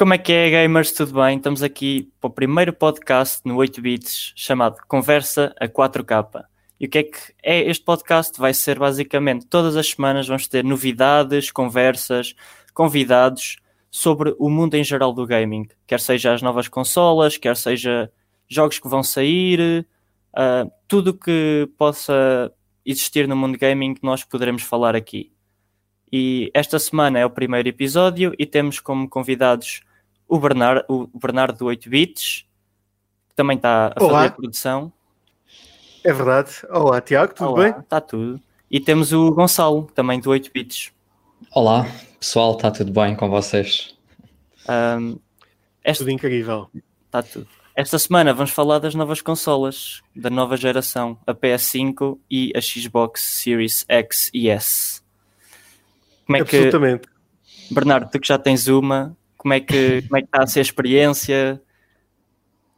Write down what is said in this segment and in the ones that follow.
Como é que é, gamers? Tudo bem? Estamos aqui para o primeiro podcast no 8 bits chamado Conversa a 4K. E o que é que é este podcast? Vai ser basicamente todas as semanas vamos ter novidades, conversas, convidados sobre o mundo em geral do gaming, quer seja as novas consolas, quer seja jogos que vão sair, uh, tudo que possa existir no mundo gaming nós poderemos falar aqui. E esta semana é o primeiro episódio e temos como convidados o Bernardo, o Bernardo do 8 Bits, que também está a fazer a produção. É verdade. Olá, Tiago, tudo Olá, bem? Está tudo. E temos o Gonçalo, também do 8 Bits. Olá, pessoal, está tudo bem com vocês? Um, esta... Tudo incrível. Está tudo. Esta semana vamos falar das novas consolas da nova geração, a PS5 e a Xbox Series X e S. Como é Absolutamente. Que, Bernardo, tu que já tens uma, como é que, como é que está a ser a experiência?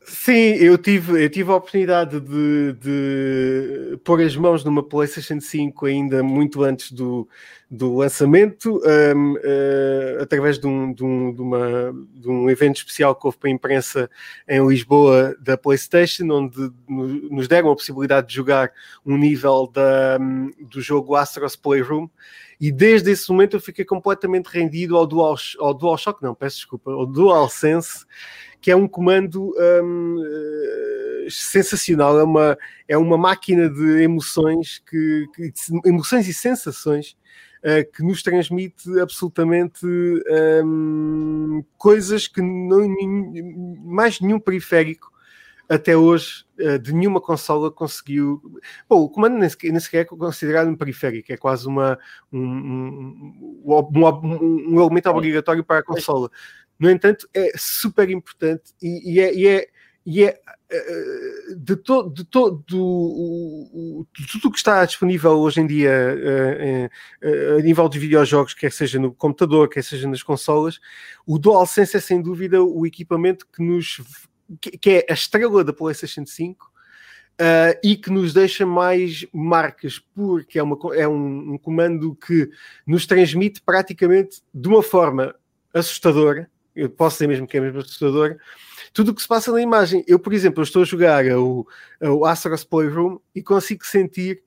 Sim, eu tive, eu tive a oportunidade de, de pôr as mãos numa PlayStation 5 ainda muito antes do, do lançamento, um, uh, eh, através de um, de, um, de, uma, de um evento especial que houve para a imprensa em Lisboa da PlayStation, onde nos deram a possibilidade de jogar um nível da, do jogo Astros Playroom. E desde esse momento eu fiquei completamente rendido ao, Dual, ao DualShock, não, peço desculpa, ao DualSense que é um comando um, uh, sensacional, é uma, é uma máquina de emoções, que, que emoções e sensações uh, que nos transmite absolutamente um, coisas que não, mais nenhum periférico até hoje uh, de nenhuma consola conseguiu. Bom, o comando nem sequer, nem sequer é considerado um periférico, é quase uma, um, um, um, um elemento obrigatório para a consola. No entanto, é super importante e, e é, e é, e é eh, de, to, de, to, do, de tudo que está disponível hoje em dia uh, uh, a nível de videojogos, quer seja no computador, quer seja nas consolas, o DualSense é sem dúvida o equipamento que nos que, que é a estrela da PlayStation 5 uh, e que nos deixa mais marcas, porque é, uma, é um, um comando que nos transmite praticamente de uma forma assustadora eu posso dizer mesmo que é mesmo assustador, tudo o que se passa na imagem. Eu, por exemplo, eu estou a jogar o, o Astros Playroom e consigo sentir.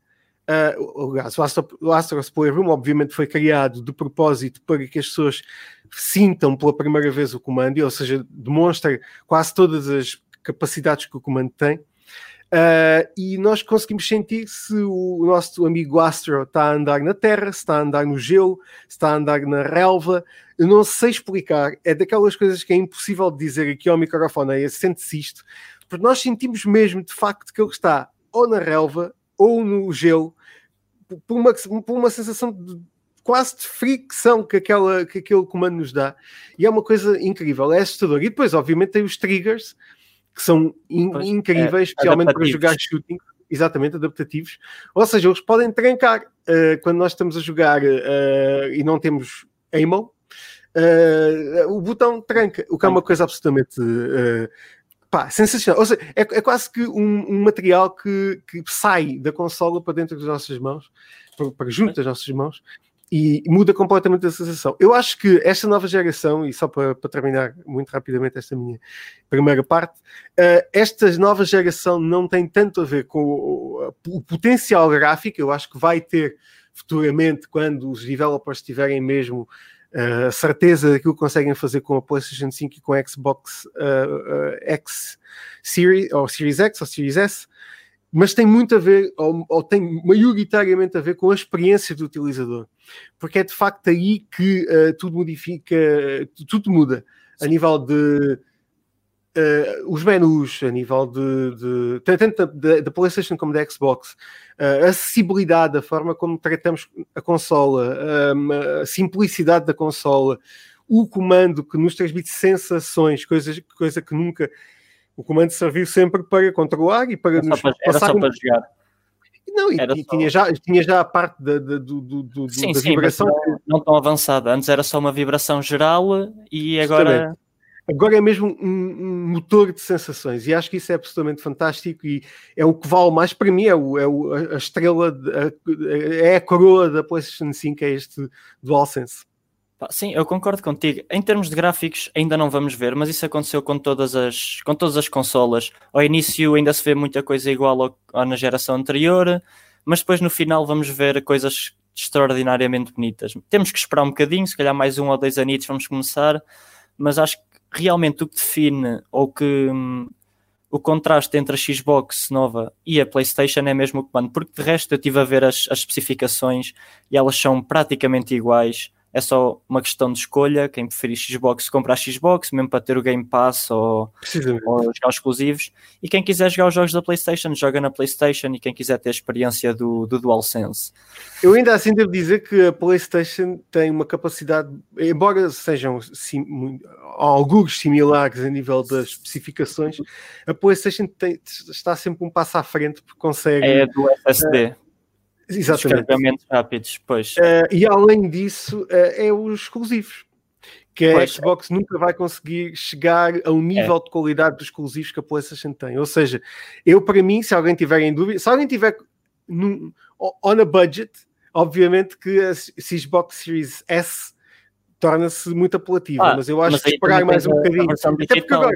Uh, o, Astro, o Astros Playroom, obviamente, foi criado de propósito para que as pessoas sintam pela primeira vez o comando, ou seja, demonstra quase todas as capacidades que o comando tem. Uh, e nós conseguimos sentir se o nosso amigo Astro está a andar na terra, se está a andar no gelo, se está a andar na relva. Eu não sei explicar, é daquelas coisas que é impossível de dizer aqui ao microfone, é sente-se isto, porque nós sentimos mesmo de facto que ele está ou na relva ou no gelo, por uma, por uma sensação de quase de fricção que, aquela, que aquele comando nos dá, e é uma coisa incrível, é assustador. E depois, obviamente, tem os triggers que são in, pois, incríveis, é, especialmente para jogar shooting, exatamente adaptativos. Ou seja, eles podem trancar uh, quando nós estamos a jogar uh, e não temos aimão. Uh, o botão tranca, o que é uma coisa absolutamente pá, sensacional. Ou seja, é, é quase que um, um material que, que, sai da consola para dentro das nossas mãos, para, para junto das nossas mãos, e muda completamente a sensação. Eu acho que esta nova geração, e só para, para terminar muito rapidamente esta minha primeira parte, uh, esta nova geração não tem tanto a ver com o, o, potencial gráfico, eu acho que vai ter futuramente quando os developers tiverem mesmo uh, certeza daquilo que conseguem fazer com a PlayStation 5 e com a Xbox uh, X Series, ou Series X ou Series S, mas tem muito a ver, ou, ou, tem maioritariamente a ver com a experiência do utilizador, porque é de facto aí que uh, tudo modifica, tudo muda. Sim. a nível de uh, os menus, a nível de, de tanto da, da, PlayStation como da Xbox, uh, a acessibilidade, a forma como tratamos a consola, a simplicidade da consola, o comando que nos transmite sensações, coisas, coisa que nunca o comando serviu sempre para controlar e para era nos só para, Era só para jogar. Não, e, e tinha, já, tinha já a parte da, da, do, do, sim, da sim, vibração. Não, não, tão avançada. Antes era só uma vibração geral e agora. Justamente. Agora é mesmo um, um, motor de sensações e acho que isso é absolutamente fantástico e é o que vale mais para mim, é, o, é o, a estrela, de, a, é a coroa da PlayStation 5, é este DualSense. Sim, eu concordo contigo. Em termos de gráficos, ainda não vamos ver, mas isso aconteceu com todas as, com todas as consolas. Ao início ainda se vê muita coisa igual ao, ao na geração anterior, mas depois no final vamos ver coisas extraordinariamente bonitas. Temos que esperar um bocadinho, se calhar mais um ou dois anitos vamos começar, mas acho que realmente o que define ou que hum, o contraste entre a Xbox nova e a PlayStation é mesmo o comando, porque de resto eu estive a ver as, as especificações e elas são praticamente iguais é só uma questão de escolha. Quem preferir Xbox, compra a Xbox, mesmo para ter o Game Pass ou, ou jogar os exclusivos. E quem quiser jogar os jogos da PlayStation, joga na PlayStation. E quem quiser ter a experiência do, do DualSense. Eu ainda assim devo dizer que a PlayStation tem uma capacidade, embora sejam sim, alguns similares a nível das especificações, a PlayStation tem, está sempre um passo à frente porque consegue. É do SSD. Uh, Exatamente. Descarregamentos rápidos, pois. Uh, e além disso, uh, é os exclusivos. Que a Xbox nunca vai conseguir chegar a um nível é. de qualidade dos exclusivos que a PlayStation tem. Ou seja, eu, para mim, se alguém tiver em dúvida, se alguém tiver num, on a budget, obviamente que a Xbox Series S torna-se muito apelativa, ah, mas eu acho mas que esperar mais um bocadinho. Até porque agora,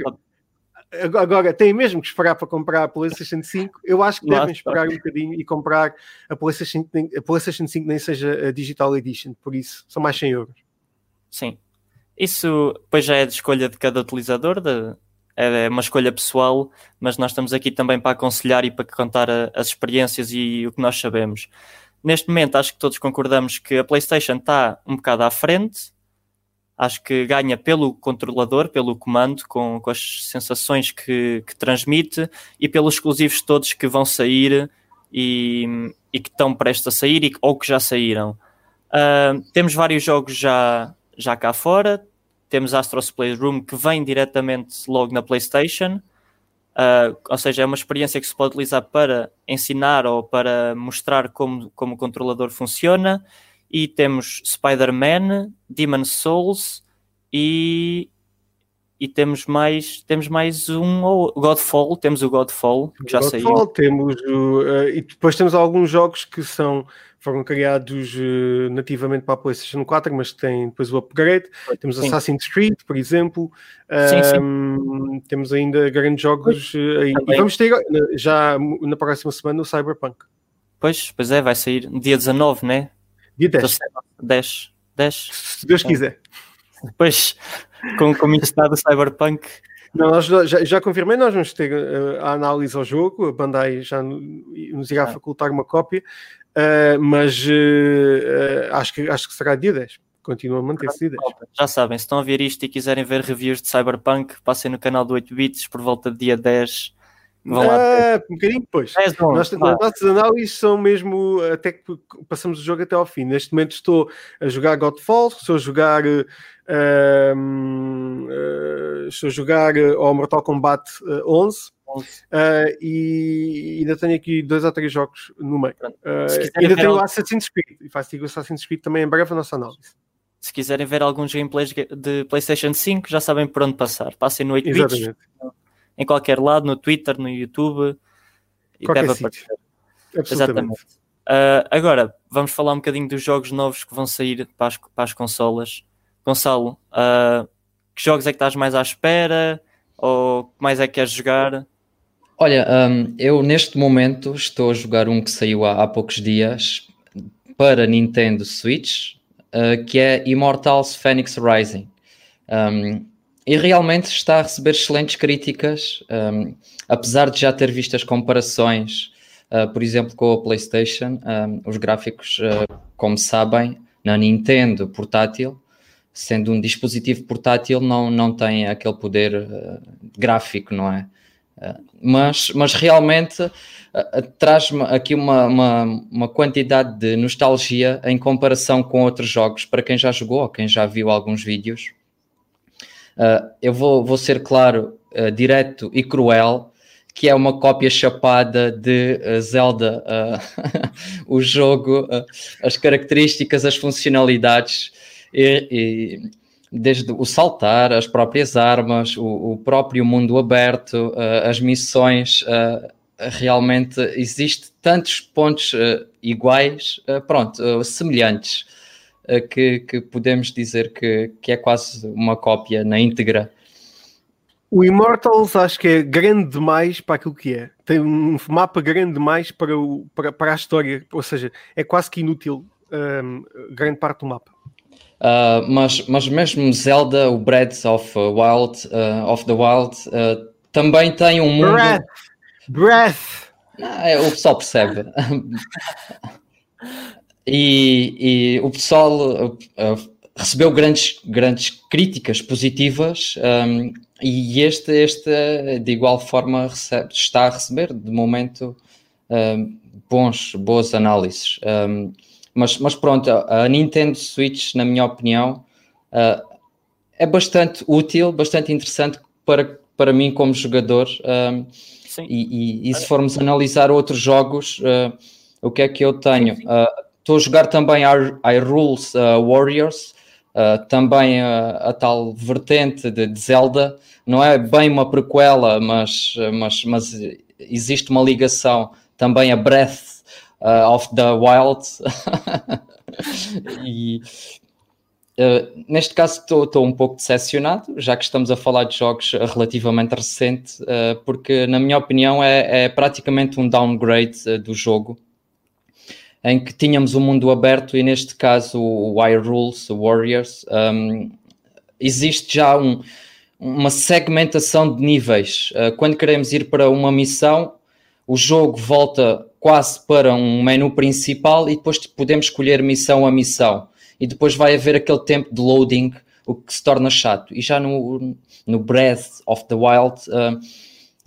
agora têm mesmo que esperar para comprar a PlayStation 5. Eu acho que Nossa, devem esperar um bocadinho e comprar a PlayStation, a PlayStation 5 nem seja a Digital Edition, por isso são mais 100 euros. Sim, isso depois já é de escolha de cada utilizador, de, é uma escolha pessoal, mas nós estamos aqui também para aconselhar e para contar a, as experiências e o que nós sabemos. Neste momento, acho que todos concordamos que a PlayStation está um bocado à frente, acho que ganha pelo controlador, pelo comando, com, com as sensações que, que, transmite e pelos exclusivos todos que vão sair e, e que estão prestes a sair e, ou que já saíram. Uh, temos vários jogos já, já cá fora. Temos Astro's Playroom que vem diretamente logo na PlayStation. Uh, ou seja, é uma experiência que se pode utilizar para ensinar ou para mostrar como, como o controlador funciona e temos Spider-Man, Demon Souls e e temos mais temos mais um Godfall temos o Godfall que já Godfall, saiu. temos o, uh, e depois temos alguns jogos que são foram criados uh, nativamente para a PlayStation 4 mas têm depois o upgrade. Temos sim. Assassin's Creed por exemplo. Sim, sim. Um, temos ainda grandes jogos uh, e vamos ter já na próxima semana o Cyberpunk. Pois pois é vai sair dia 19 né Dia 10. 10. 10. Se Deus quiser. Depois, com, com o estado do Cyberpunk. Não, nós já, já confirmei, nós vamos ter uh, a análise ao jogo, a Bandai já nos irá ah. facultar uma cópia, uh, mas uh, acho, que, acho que será dia 10. Continua a manter-se dia 10. Já sabem, se estão a ver isto e quiserem ver reviews de Cyberpunk, passem no canal do 8 Bits por volta de dia 10 Vão lá. Ah, um bocadinho depois. É bom, Nós, as nossas análises são mesmo até que passamos o jogo até ao fim. Neste momento estou a jogar Godfall, estou a jogar. Uh, uh, estou a jogar ao Mortal Kombat 11. Uh, e ainda tenho aqui dois ou três jogos no meio. ainda tenho o Assassin's Creed e faço o Assassin's Creed também em breve a nossa análise. Se quiserem ver alguns gameplays de PlayStation 5, já sabem por onde passar. Passem no 8 bits. Em qualquer lado, no Twitter, no YouTube. E qualquer deve aparecer. Exatamente. Uh, agora, vamos falar um bocadinho dos jogos novos que vão sair para as, para as consolas. Gonçalo, uh, que jogos é que estás mais à espera? Ou que mais é que queres jogar? Olha, um, eu neste momento estou a jogar um que saiu há, há poucos dias para Nintendo Switch, uh, que é Immortals Phoenix Rising. Um, e realmente está a receber excelentes críticas, um, apesar de já ter visto as comparações, uh, por exemplo, com a PlayStation, um, os gráficos, uh, como sabem, na Nintendo portátil, sendo um dispositivo portátil, não, não tem aquele poder uh, gráfico, não é? mas, mas realmente traz-me aqui uma, uma, uma, quantidade de nostalgia em comparação com outros jogos, para quem já jogou ou quem já viu alguns vídeos Uh, eu vou, vou ser claro, uh, direto e cruel, que é uma cópia chapada de uh, Zelda, o jogo, as características, as funcionalidades, e, e, desde o saltar, as próprias armas, o, o próprio mundo aberto, as missões, realmente existe tantos pontos iguais, pronto, semelhantes. uh, que, que, podemos dizer que, que é quase uma cópia na íntegra. O Immortals acho que é grande demais para aquilo que é. Tem um mapa grande demais para, o, para, para a história, ou seja, é quase que inútil um, grande parte do mapa. Uh, mas, mas mesmo Zelda, o Breath of Wild, uh, of the Wild, uh, também tem um mundo. Breath! Breath! Ah, é, o pessoal percebe. e, e, o pessoal recebeu grandes, grandes críticas positivas um, e este, este de igual forma recebe, está a receber de momento um, bons, boas análises. Um, mas, mas pronto, a Nintendo Switch, na minha opinião, uh, é bastante útil, bastante interessante para, para mim como jogador. Uh, e, e, e, se formos analisar outros jogos, uh, o que é que eu tenho? Estou a jogar também Rules Warriors, também a tal vertente de, de, Zelda. Não é bem uma prequela, mas, mas, mas existe uma ligação também a Breath uh, of the Wild. e uh, neste caso estou um pouco decepcionado, já que estamos a falar de jogos relativamente recentes, uh, porque na minha opinião é, é praticamente um downgrade uh, do jogo. Em que tínhamos o um mundo aberto e neste caso o Rules Warriors, um, existe já um, uma segmentação de níveis. quando queremos ir para uma missão, o jogo volta quase para um menu principal e depois podemos escolher missão a missão. E depois vai haver aquele tempo de loading, o que se torna chato. E já no, no Breath of the Wild, uh,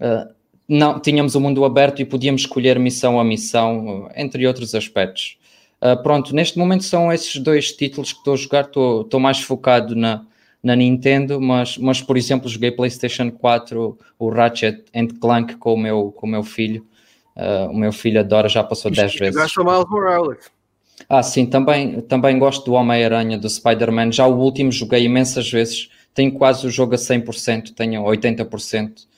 uh, não, tínhamos o mundo aberto e podíamos escolher missão a missão, entre outros aspectos. Uh, pronto, neste momento são esses dois títulos que estou a jogar. Estou, mais focado na, na Nintendo, mas, mas por exemplo, joguei PlayStation 4, o Ratchet and Clank com o meu, com o meu filho. Uh, o meu filho adora, já passou 10 vezes. Gosto Miles Morales. Ah, sim, também, também gosto do Homem-Aranha, do Spider-Man. Já o último joguei imensas vezes. Tenho quase o jogo a 100%, tenho 80% uh, ah,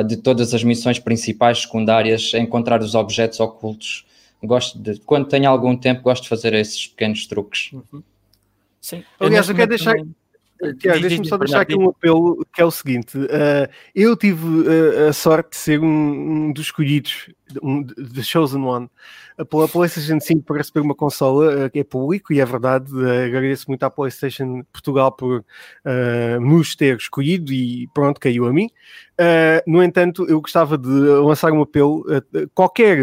de todas as missões principais, secundárias, encontrar os objetos ocultos. Gosto de, quando tenho algum tempo, gosto de fazer esses pequenos truques. Uhum. Sim. Aliás, eu, eu quero deixar. Também Tiago, deixa-me só deixar aqui um apelo que é o seguinte: uh, eu tive uh, a sorte de ser um, um dos escolhidos, um The Chosen One, pela PlayStation 5 para receber uma consola uh, que é público e é verdade. agradeço muito à PlayStation Portugal por nos ter escolhido e pronto, caiu a mim. no entanto, eu gostava de lançar um apelo a qualquer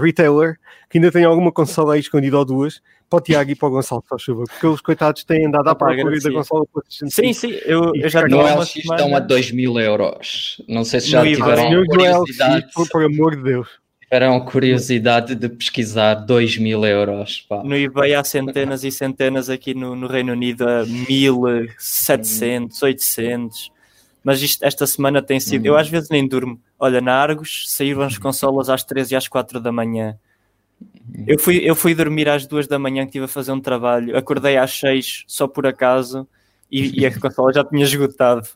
retailer que ainda tenha alguma consola aí escondida ou duas para o Tiago e para o Gonçalo, só chuva, porque os coitados têm andado à procura da consola Sim, sim, eu, eu já No LX estão a 2 mil euros. Não sei se já no tiveram curiosidade. LX, por, por amor de Deus. Tiveram curiosidade de pesquisar 2 mil euros. Pá. No eBay há centenas e centenas aqui no, no Reino Unido a 1700, 800. Mas isto, esta semana tem sido. Eu hum. às vezes nem durmo. Olha, na Argos saíram as consolas às 13 e às 4 da manhã. Eu fui, eu fui dormir às duas da manhã que estive a fazer um trabalho, acordei às seis só por acaso e, e a consola já tinha esgotado.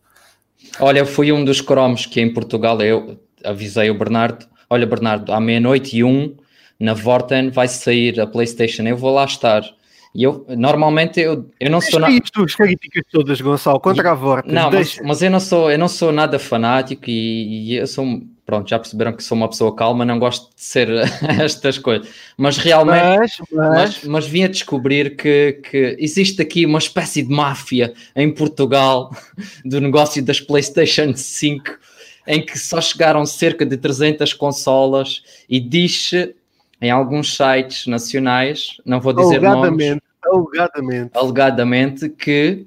Olha, eu fui um dos cromos que em Portugal eu avisei o Bernardo: olha, Bernardo, à meia-noite e um na Vorten vai sair a PlayStation, eu vou lá estar. E eu, normalmente, eu, eu não sou nada. as críticas todas, Gonçalo, contra a Vorten. Não, mas, mas, eu, não sou, eu não sou nada fanático e, e eu sou pronto, já perceberam que sou uma pessoa calma, não gosto de ser estas coisas, mas realmente, mas, mas... mas, mas vim a descobrir que, que existe aqui uma espécie de máfia em Portugal do negócio das PlayStation 5, em que só chegaram cerca de 300 consolas e diz-se em alguns sites nacionais, não vou dizer alegadamente, nomes, alegadamente. alegadamente que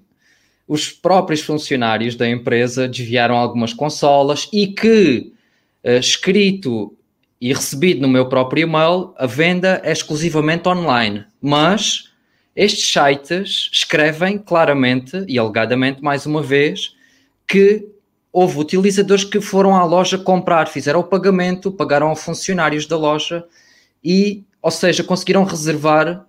os próprios funcionários da empresa desviaram algumas consolas e que uh, escrito e recebido no meu próprio e-mail, a venda é exclusivamente online. Mas estes sites escrevem claramente e alegadamente, mais uma vez, que houve utilizadores que foram à loja comprar, fizeram o pagamento, pagaram a funcionários da loja e, ou seja, conseguiram reservar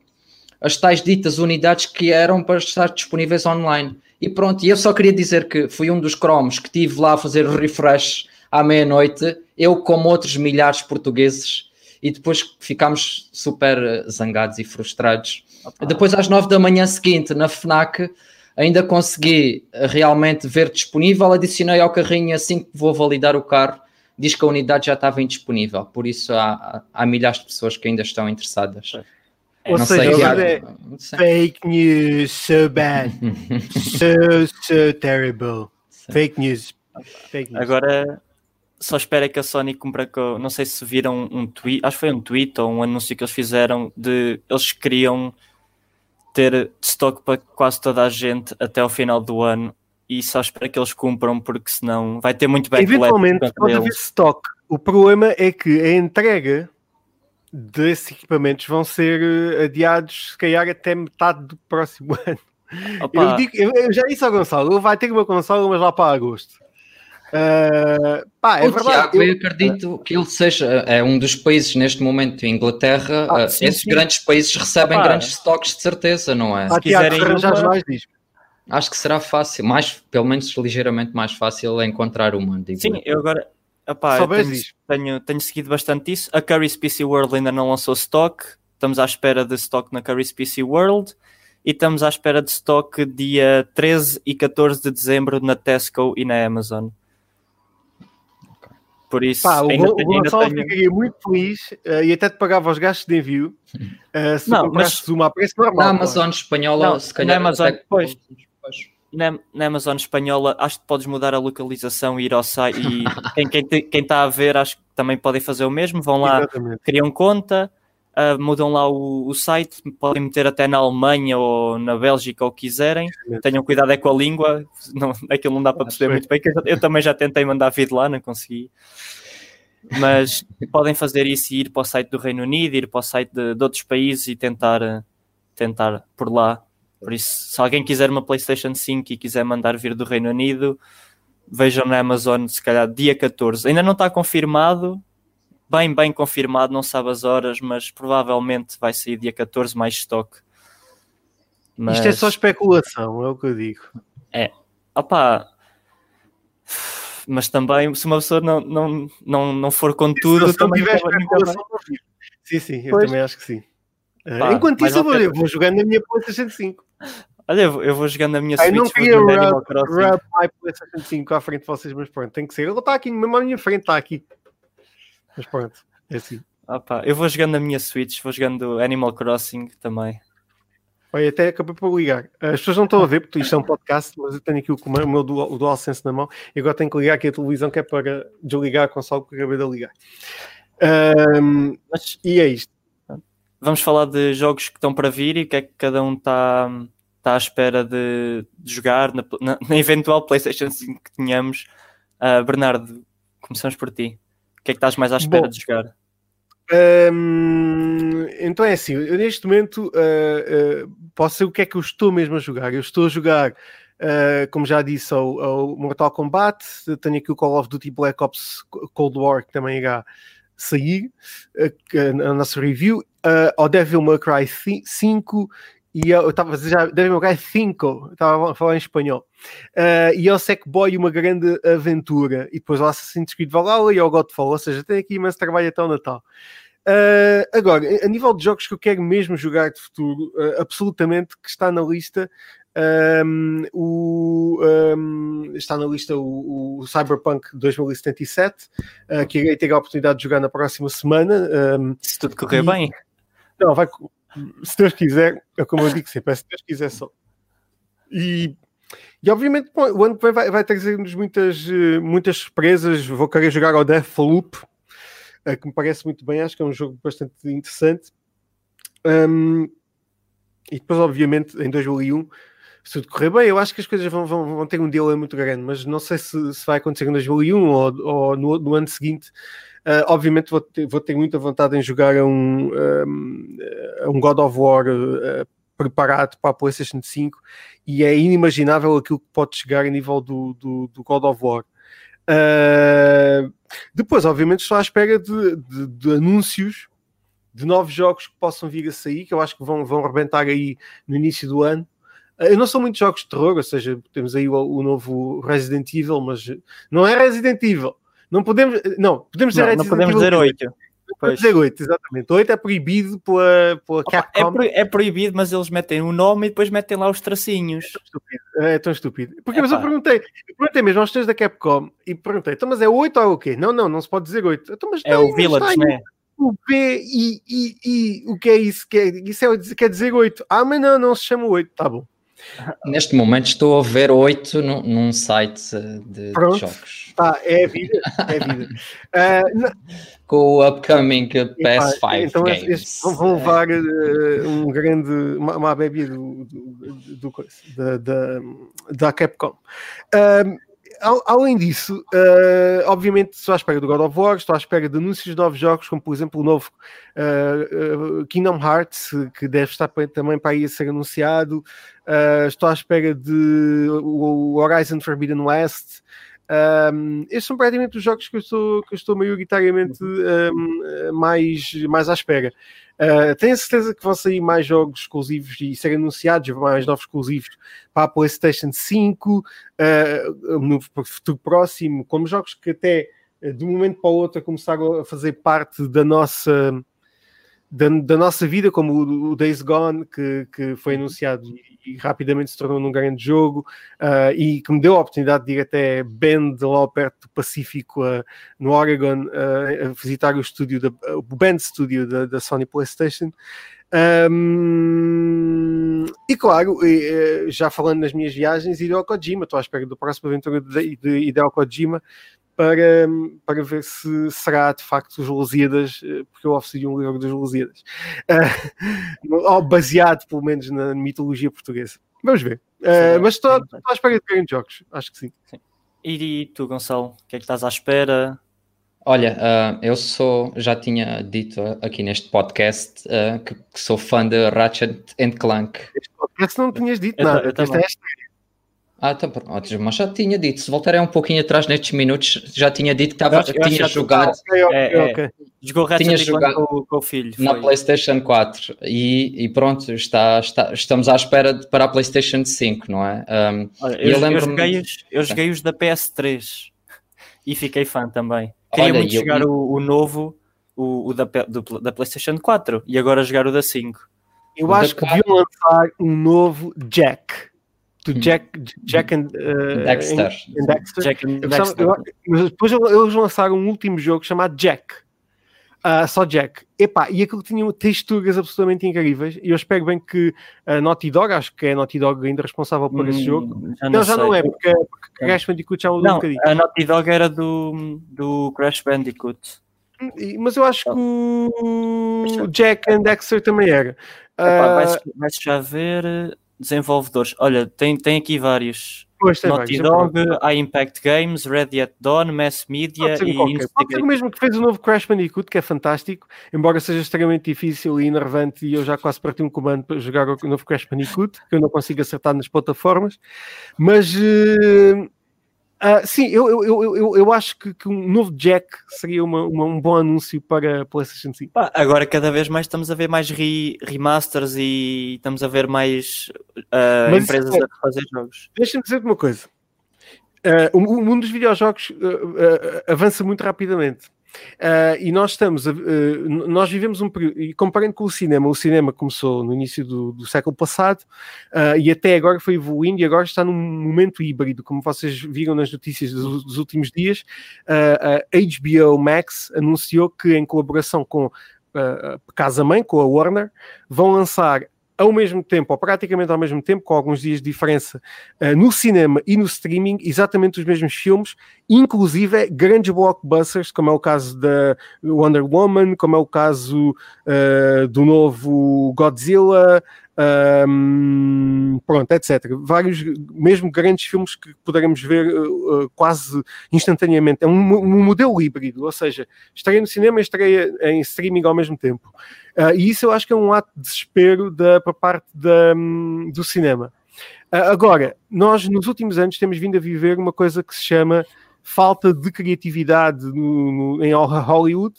as tais ditas unidades que eram para estar disponíveis online. E pronto, e eu só queria dizer que fui um dos cromos que tive lá a fazer refresh à meia-noite, eu como outros milhares portugueses, e depois ficámos super zangados e frustrados Opa. Depois, às 9 da manhã seguinte, na FNAC, ainda consegui realmente ver disponível, adicionei ao carrinho assim que vou validar o carro, diz que a unidade já estava indisponível, por isso há, há milhares de pessoas que ainda estão interessadas. Ou não seja, sei, é fake news, so bad, so, so terrible. Fake news. fake news. Agora, só espero que a Sony cumpra com. Não sei se viram um tweet, acho que foi um tweet ou um anúncio que eles fizeram de eles queriam ter estoque para quase toda a gente até ao final do ano e só espero que eles cumpram porque senão vai ter muito backlash. Eventualmente pode haver estoque. O problema é que a entrega desses equipamentos vão ser eh, adiados se calhar até metade do próximo ano. Eu, digo, eu, eu, já disse ao Gonçalo, vai ter uma consola, mas lá para agosto. Uh, pá, é o verdade. Tiago, eu... eu... acredito que ele seja é um dos países neste momento, Inglaterra, ah, uh, sim, esses sim. grandes países recebem grandes estoques de certeza, não é? Ah, quiserem arranjar mais. Acho que será fácil, mais, pelo menos ligeiramente mais fácil encontrar uma. Sim, eu agora epá, eu tenho, tenho, tenho, seguido bastante isso. A Curry's PC World ainda não lançou stock, estamos à espera de stock na Curry's PC World e estamos à espera de stock dia 13 e 14 de dezembro na Tesco e na Amazon. Por isso, Pá, o, ainda, o Gonçalo tenho... ficaria muito feliz uh, e até te pagava os gastos de envio uh, se não, comprasses mas... uma a preço normal. Na Amazon espanhola, não, se calhar. Na Amazon, até... pois, na, na, Amazon espanhola, acho que podes mudar a localização e ir ao site. E quem, quem, quem está a ver, acho que também podem fazer o mesmo. Vão lá, Exatamente. criam conta, uh, mudam lá o, o, site, podem meter até na Alemanha ou na Bélgica ou quiserem. Tenham cuidado é com a língua, não, aquilo não dá para perceber muito bem. Eu, eu, também já tentei mandar vir lá, não consegui. Mas podem fazer isso e ir para o site do Reino Unido, ir para o site de, de outros países e tentar, tentar por lá por isso, se alguém quiser uma PlayStation 5 e quiser mandar vir do Reino Unido, vejam na Amazon, se calhar dia 14. Ainda não está confirmado, bem, bem confirmado, não sabe as horas, mas provavelmente vai sair dia 14 mais estoque. Mas... Isto é só especulação, é o que eu digo. É, opá, mas também se uma pessoa não, não, não, não for com tudo, se também tiver especulação, Sim, sim, eu pois. também acho que sim. Pá, Enquanto isso, eu vou, eu vou jogando na minha PlayStation 5. Olha, eu vou jogando na minha Switch. Eu não queria rub, rub my PlayStation 5 à frente de vocês, mas pronto, tem que ser. Ele está aqui, mesmo à minha frente, está aqui. Mas pronto, é assim. Pá, eu vou jogando na minha Switch, vou jogando Animal Crossing também. Olha, até acabei por ligar. As pessoas não estão a ver, porque isto é um podcast, mas eu tenho aqui o, o meu dual, o DualSense na mão e agora tenho que ligar aqui a televisão que é para desligar a console que acabei de ligar. Um, mas, e é isto vamos falar de jogos que estão para vir e o que é que cada um está tá à espera de, de jogar na, na, na, eventual PlayStation 5 que tenhamos. Uh, Bernardo, começamos por ti. O que é que estás mais à espera Bom, de jogar? Um, então é assim, eu neste momento uh, uh, posso ser o que é que eu estou mesmo a jogar. Eu estou a jogar, uh, como já disse, ao, ao, Mortal Kombat, tenho aqui o Call of Duty Black Ops Cold War que também irá sair, a, a nossa review, ao Devil May Cry 5 e eu estava a dizer já May Cry 5, estava a falar em espanhol, uh, e ao Sackboy uma grande aventura, e depois ao Assassin's Creed Valhalla e ao Godfall, ou seja, tem aqui imenso trabalho até o Natal. Uh, agora, a nível de jogos que eu quero mesmo jogar de futuro, uh, absolutamente que está na lista, um, o, um, está na lista o, o Cyberpunk 2077, uh, que irei ter a oportunidade de jogar na próxima semana. Um, se tudo correr e, bem. Não, vai, se Deus quiser, é como eu digo sempre, é se Deus quiser só. E, e obviamente o ano que vem vai, vai trazer-nos muitas, muitas surpresas. Vou querer jogar ao Deathloop, uh, que me parece muito bem, acho que é um jogo bastante interessante. Um, e depois, obviamente, em 2001 se tudo correr bem, eu acho que as coisas vão, vão, vão ter um delay muito grande, mas não sei se, se vai acontecer em 2001 ou, ou no, no, ano seguinte. Uh, obviamente vou ter, vou ter, muita vontade em jogar um, um, um God of War uh, preparado para a PlayStation 5 e é inimaginável aquilo que pode chegar a nível do, do, do God of War. Uh, depois, obviamente, estou à espera de, de, de, anúncios de novos jogos que possam vir a sair, que eu acho que vão, vão arrebentar aí no início do ano. Eu não sou muito de jogos de terror, ou seja, temos aí o, o, novo Resident Evil, mas não é Resident Evil. Não podemos, não, podemos dizer não, não podemos dizer 8. Pois. dizer 8, exatamente. 8 é proibido pela, pela Opa, Capcom. É, pro, é, proibido, mas eles metem o nome e depois metem lá os tracinhos. É tão estúpido. É tão estúpido. Porque, mas eu perguntei, eu perguntei mesmo aos três da Capcom e perguntei, então, mas é 8 ou é o quê? Não, não, não se pode dizer 8. Então, mas é o Village, né? O B e, e, e o que é isso? Que é, isso é, quer dizer 8. Ah, mas não, não se chama 8. Tá bom. Neste momento estou a ver 8 num, num site de, de, jogos. Tá, é a vida. É a vida. uh, Com o upcoming PS5 então games. vão levar uh, um grande, uma, uma bebida do, do, do, do, da, da Capcom. Uh, além disso, uh, obviamente estou à espera do God of War, estou à espera de anúncios de novos jogos, como por exemplo o novo uh, uh, Kingdom Hearts, que deve estar também para aí a ser anunciado. estou à espera de o Horizon Forbidden West. Um, estes são praticamente os jogos que eu estou, que eu estou maioritariamente um, mais, mais à espera. Uh, tenho a certeza que vão sair mais jogos exclusivos e serem anunciados, mais novos exclusivos para a PlayStation 5 uh, no futuro próximo, como jogos que até de um momento para o outro começaram a fazer parte da nossa da, da, nossa vida, como o, o, Days Gone, que, que foi uhum. anunciado e, e, rapidamente se tornou num grande jogo, uh, e que me deu a oportunidade de ir até Bend, lá perto do Pacífico, uh, no Oregon, uh, a visitar o estúdio, da, o Bend Studio da, da Sony PlayStation. Um, e claro, já falando nas minhas viagens, Hideo Kojima, estou à espera do próximo aventura de, de Hideo Kojima, para, para ver se será de facto os Lusíadas, eh, porque eu ofereci um livro dos Lusíadas, uh, baseado pelo menos na mitologia portuguesa. Vamos ver. Uh, mas estou, à espera de grandes jogos, acho que sim. sim. E tu, Gonçalo, o que é que estás à espera? Olha, uh, eu sou, já tinha dito aqui neste podcast uh, que, que, sou fã de Ratchet and Clank. Este podcast não tinhas dito eu nada, eu é ah, tá pronto, mas já tinha dito, se voltarem um pouquinho atrás nestes minutos, já tinha dito que, tava, tinha jogado. É, okay. Jogou tinha jogado com, com, o filho. Na foi. PlayStation 4 e, e pronto, está, está, estamos à espera de, para a PlayStation 5, não é? Um, Olha, eu, eu, eu, joguei os, eu joguei os da PS3 e fiquei fã também. Queria Olha, muito jogar eu... o, o, novo, o, o da, do, da PlayStation 4 e agora jogar o da 5. Eu acho que deviam lançar um novo Jack do. Jack, Jack and, uh, Dexter. And, Dexter. Jack and Dexter. Depois eles lançaram um último jogo chamado Jack. Uh, só Jack. Epá, e aquilo tinha texturas absolutamente incríveis. E eu espero bem que a Naughty Dog, acho que é a Naughty Dog ainda responsável por hum, esse jogo. Já não, não já não é, porque, porque Crash Bandicoot já mudou um bocadinho. A Naughty Dog era do, do Crash Bandicoot. Mas eu acho que o Jack and Dexter também era. Epá, uh, vai-se vai já ver desenvolvedores. Olha, tem, tem aqui vários. Pois, Naughty Dog, a Impact Games, Red Yet Dawn, Mass Media e Instigate. Pode ser o mesmo que fez o novo Crash Bandicoot, que é fantástico, embora seja extremamente difícil e enervante e eu já quase parti um comando para jogar o novo Crash Bandicoot, que eu não consigo acertar nas plataformas, mas uh, Uh, sim, eu, eu, eu, eu, acho que, que, um novo Jack seria uma, uma, um bom anúncio para a PlayStation 5. Pá, agora, cada vez mais estamos a ver mais re, remasters e estamos a ver mais uh, empresas é, a fazer jogos. Deixa-me dizer uma coisa: uh, o, o, mundo dos videojogos avança muito rapidamente. Uh, e nós estamos, uh, nós vivemos um período, e comparando com o cinema, o cinema começou no início do, do século passado uh, e até agora foi evoluindo e agora está num momento híbrido, como vocês viram nas notícias dos, dos últimos dias. a HBO Max anunciou que, em colaboração com a Casa Mãe, com a Warner, vão lançar ao mesmo tempo, ou praticamente ao mesmo tempo, com alguns dias de diferença, uh, no cinema e no streaming, exatamente os mesmos filmes, inclusive grandes blockbusters, como é o caso da Wonder Woman, como é o caso uh, do novo Godzilla, um, pronto, etc. Vários, mesmo grandes filmes que poderemos ver uh, uh, quase instantaneamente. É um, um, modelo híbrido, ou seja, estreia no cinema e estreia em streaming ao mesmo tempo. Uh, e isso eu acho que é um ato de desespero da, para parte da, um, do cinema. agora, nós nos últimos anos temos vindo a viver uma coisa que se chama falta de criatividade no, no, em Hollywood,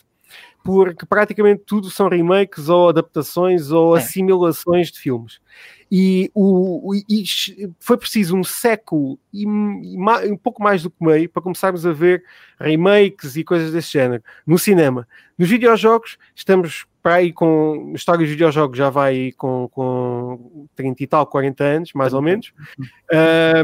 porque praticamente tudo são remakes ou adaptações ou é. assimilações de filmes. E, o, e foi preciso um século e, e um pouco mais do que meio para começarmos a ver remakes e coisas desse género no cinema. Nos videojogos, estamos para aí com história de videojogos já vai com, com 30 e tal, 40 anos, mais ou menos,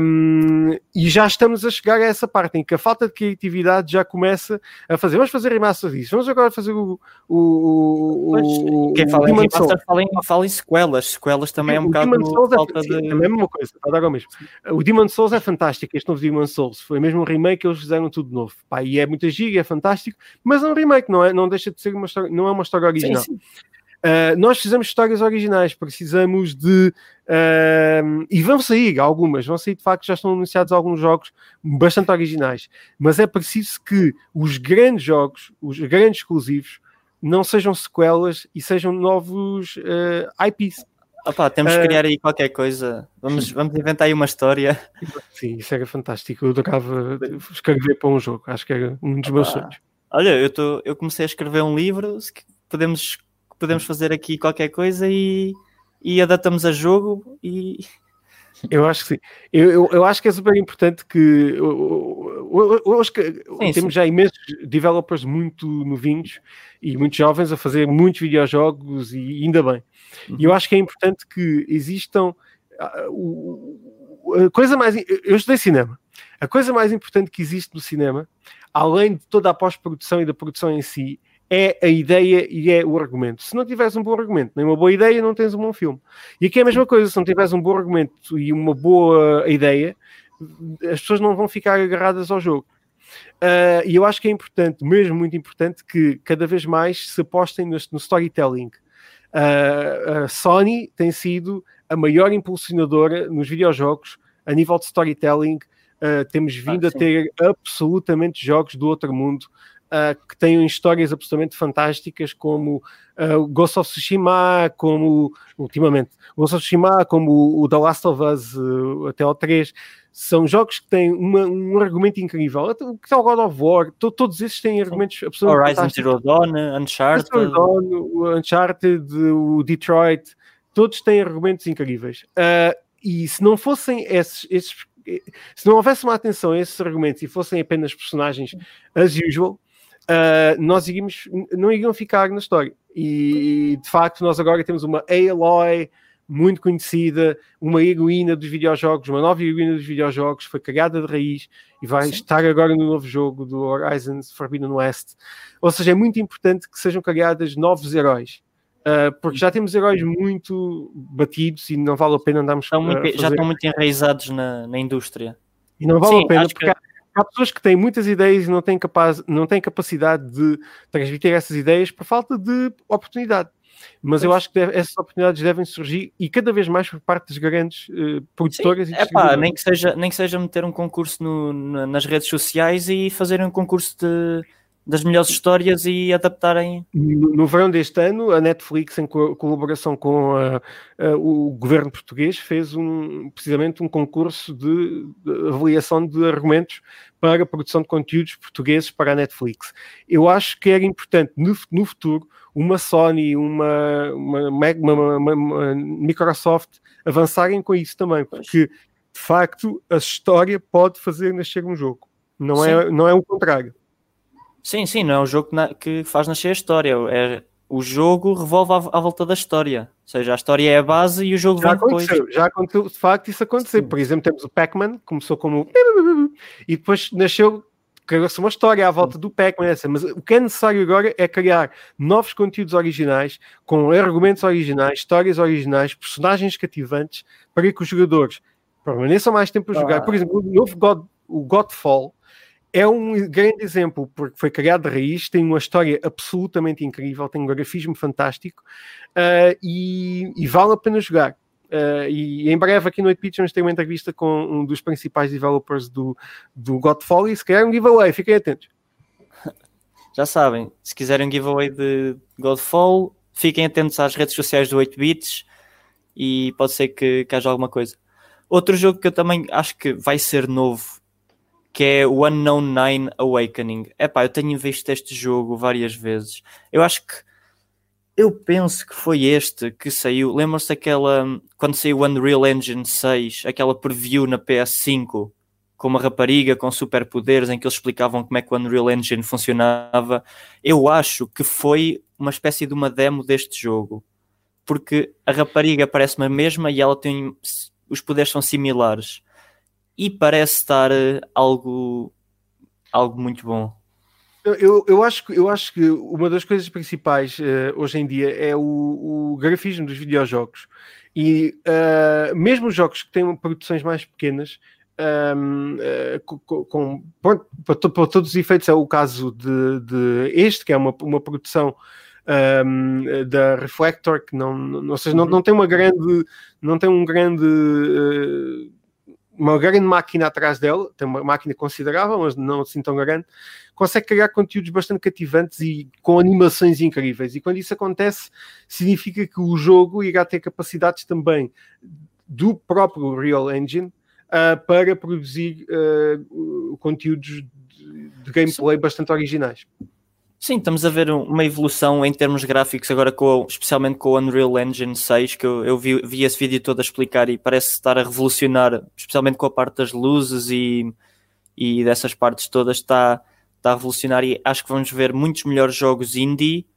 um, e já estamos a chegar a essa parte em que a falta de criatividade já começa a fazer. Vamos fazer remaster disso, vamos agora fazer o. o, o quem fala em remaster fala em, fala em sequelas, sequelas também é um bocado é, falta de. É a mesma coisa, está a dar ao mesmo. O Demon Souls é fantástico, este novo Demon Souls foi mesmo um remake, eles fizeram tudo novo. Pá, e é muita giga, é fantástico, mas é um remake, não, é, não deixa de ser uma história, não é uma história original. Sim, sim. Uh, nós fizemos histórias originais, precisamos de. Uh, e vão sair algumas, vão sair de facto, já estão anunciados alguns jogos bastante originais, mas é preciso que os grandes jogos, os grandes exclusivos, não sejam sequelas e sejam novos uh, ah, IPs. Opa, temos que criar aí qualquer coisa. Vamos, vamos inventar aí uma história. Sim, isso era fantástico. Eu adorava escrever para um jogo. Acho que era um dos meus sonhos. Olha, eu, tô, eu comecei a escrever um livro. Podemos podemos fazer aqui qualquer coisa e, e adaptamos a jogo e. Eu acho que sim. Eu, eu, eu acho que é super importante que. Eu, eu acho que sim, temos sim. já imensos developers muito novinhos e muito jovens a fazer muitos videojogos e ainda bem. Uhum. E eu acho que é importante que existam. A coisa mais. Eu estudei cinema. A coisa mais importante que existe no cinema, além de toda a pós-produção e da produção em si, é a ideia e é o argumento. Se não tiveres um bom argumento, nem uma boa ideia, não tens um bom filme. E aqui é a mesma coisa, se não tiveres um bom argumento e uma boa ideia, as pessoas não vão ficar agarradas ao jogo. Uh, e eu acho que é importante, mesmo muito importante, que cada vez mais se apostem no, no storytelling. Uh, a Sony tem sido a maior impulsionadora nos videojogos a nível de storytelling. Uh, temos vindo ah, a ter absolutamente jogos do outro mundo uh, que têm histórias absolutamente fantásticas, como uh, Ghost of Tsushima, como ultimamente Ghost of Tsushima, como o The Last of Us uh, até ao 3. São jogos que têm uma, um argumento incrível. O que é o God of War, to, todos esses têm argumentos absolutamente Horizon Zero Dawn, Uncharted. Zero Dawn, o Uncharted, o Detroit, todos têm argumentos incríveis. Uh, e se não fossem esses, esses se não houvesse uma atenção a esses argumentos e fossem apenas personagens as usual, uh, nós iríamos, não iriam ficar na história. E de facto, nós agora temos uma Aloy muito conhecida, uma heroína dos videojogos, uma nova heroína dos videojogos, foi criada de raiz e vai Sim. estar agora no novo jogo do Horizon Forbidden West. Ou seja, é muito importante que sejam criadas novos heróis. Uh, porque já temos heróis muito batidos e não vale a pena andarmos estão muito, fazer... Já estão muito enraizados na, na indústria. E não vale Sim, a pena porque que há pessoas que têm muitas ideias e não têm, capaz, não têm capacidade de transmitir essas ideias por falta de oportunidade. Mas eu acho que deve, essas oportunidades devem surgir e cada vez mais por parte das grandes uh, produtoras Sim, e epá, nem que seja Nem que seja meter um concurso no, nas redes sociais e fazer um concurso de das melhores histórias e adaptarem. No, no verão deste ano, a Netflix, em co colaboração com a, a, o governo português, fez um, precisamente um concurso de, de, avaliação de argumentos para a produção de conteúdos portugueses para a Netflix. Eu acho que era importante no, no futuro uma Sony, uma, uma, uma, uma Microsoft avançarem com isso também, porque de facto a história pode fazer nascer um jogo, não, é, não é o contrário. Sim, sim, não é o jogo que, na, que faz nascer a história, é o jogo revolve à, à, volta da história. Ou seja, a história é a base e o jogo já vem aconteceu, depois. Já aconteceu, de facto, isso aconteceu. Sim. Por exemplo, temos o Pac-Man, começou como e depois nasceu criou-se uma história à volta do Pac-Man, mas o que é necessário agora é criar novos conteúdos originais, com argumentos originais, histórias originais, personagens cativantes, para que os jogadores permaneçam mais tempo a jogar. Ah. Por exemplo, o novo God, o Godfall é um grande exemplo, porque foi criado de raiz, tem uma história absolutamente incrível, tem um grafismo fantástico uh, e, e, vale a pena jogar. Uh, e em breve aqui no 8 Pitch vamos ter uma entrevista com um dos principais developers do, do Godfall e se calhar um giveaway, fiquem atentos. Já sabem, se quiserem um giveaway de Godfall, fiquem atentos às redes sociais do 8 Bits e pode ser que, que haja alguma coisa. Outro jogo que eu também acho que vai ser novo que é o Unknown Nine Awakening. Epá, eu tenho visto este jogo várias vezes. Eu acho que eu penso que foi este que saiu. Lembram-se daquela quando saiu o Unreal Engine 6, aquela preview na PS5 com uma rapariga com superpoderes em que eles explicavam como é que o Unreal Engine funcionava. Eu acho que foi uma espécie de uma demo deste jogo, porque a rapariga parece-me a mesma e ela tem os poderes são similares e parece estar eh, algo, algo muito bom. Eu, eu, acho, eu acho que uma das coisas principais uh, hoje em dia é o, o grafismo dos videojogos. E uh, mesmo os jogos que têm produções mais pequenas, um, uh, com, com, para, para, todos os efeitos, é o caso de, de este, que é uma, uma produção um, da Reflector, que não, não, ou seja, não, não tem uma grande, não tem um grande uma grande máquina atrás dela, tem uma máquina considerável, mas não assim tão grande, consegue criar conteúdos bastante cativantes e com animações incríveis. E quando isso acontece, significa que o jogo irá ter capacidades também do próprio Real Engine uh, para produzir uh, conteúdos de, de gameplay bastante originais. Sim, estamos a ver uma evolução em termos gráficos agora, com, especialmente com o Unreal Engine 6, que eu, eu vi, vi, esse vídeo todo a explicar e parece estar a revolucionar, especialmente com a parte das luzes e, e dessas partes todas, está, está a revolucionar e acho que vamos ver muitos melhores jogos indie,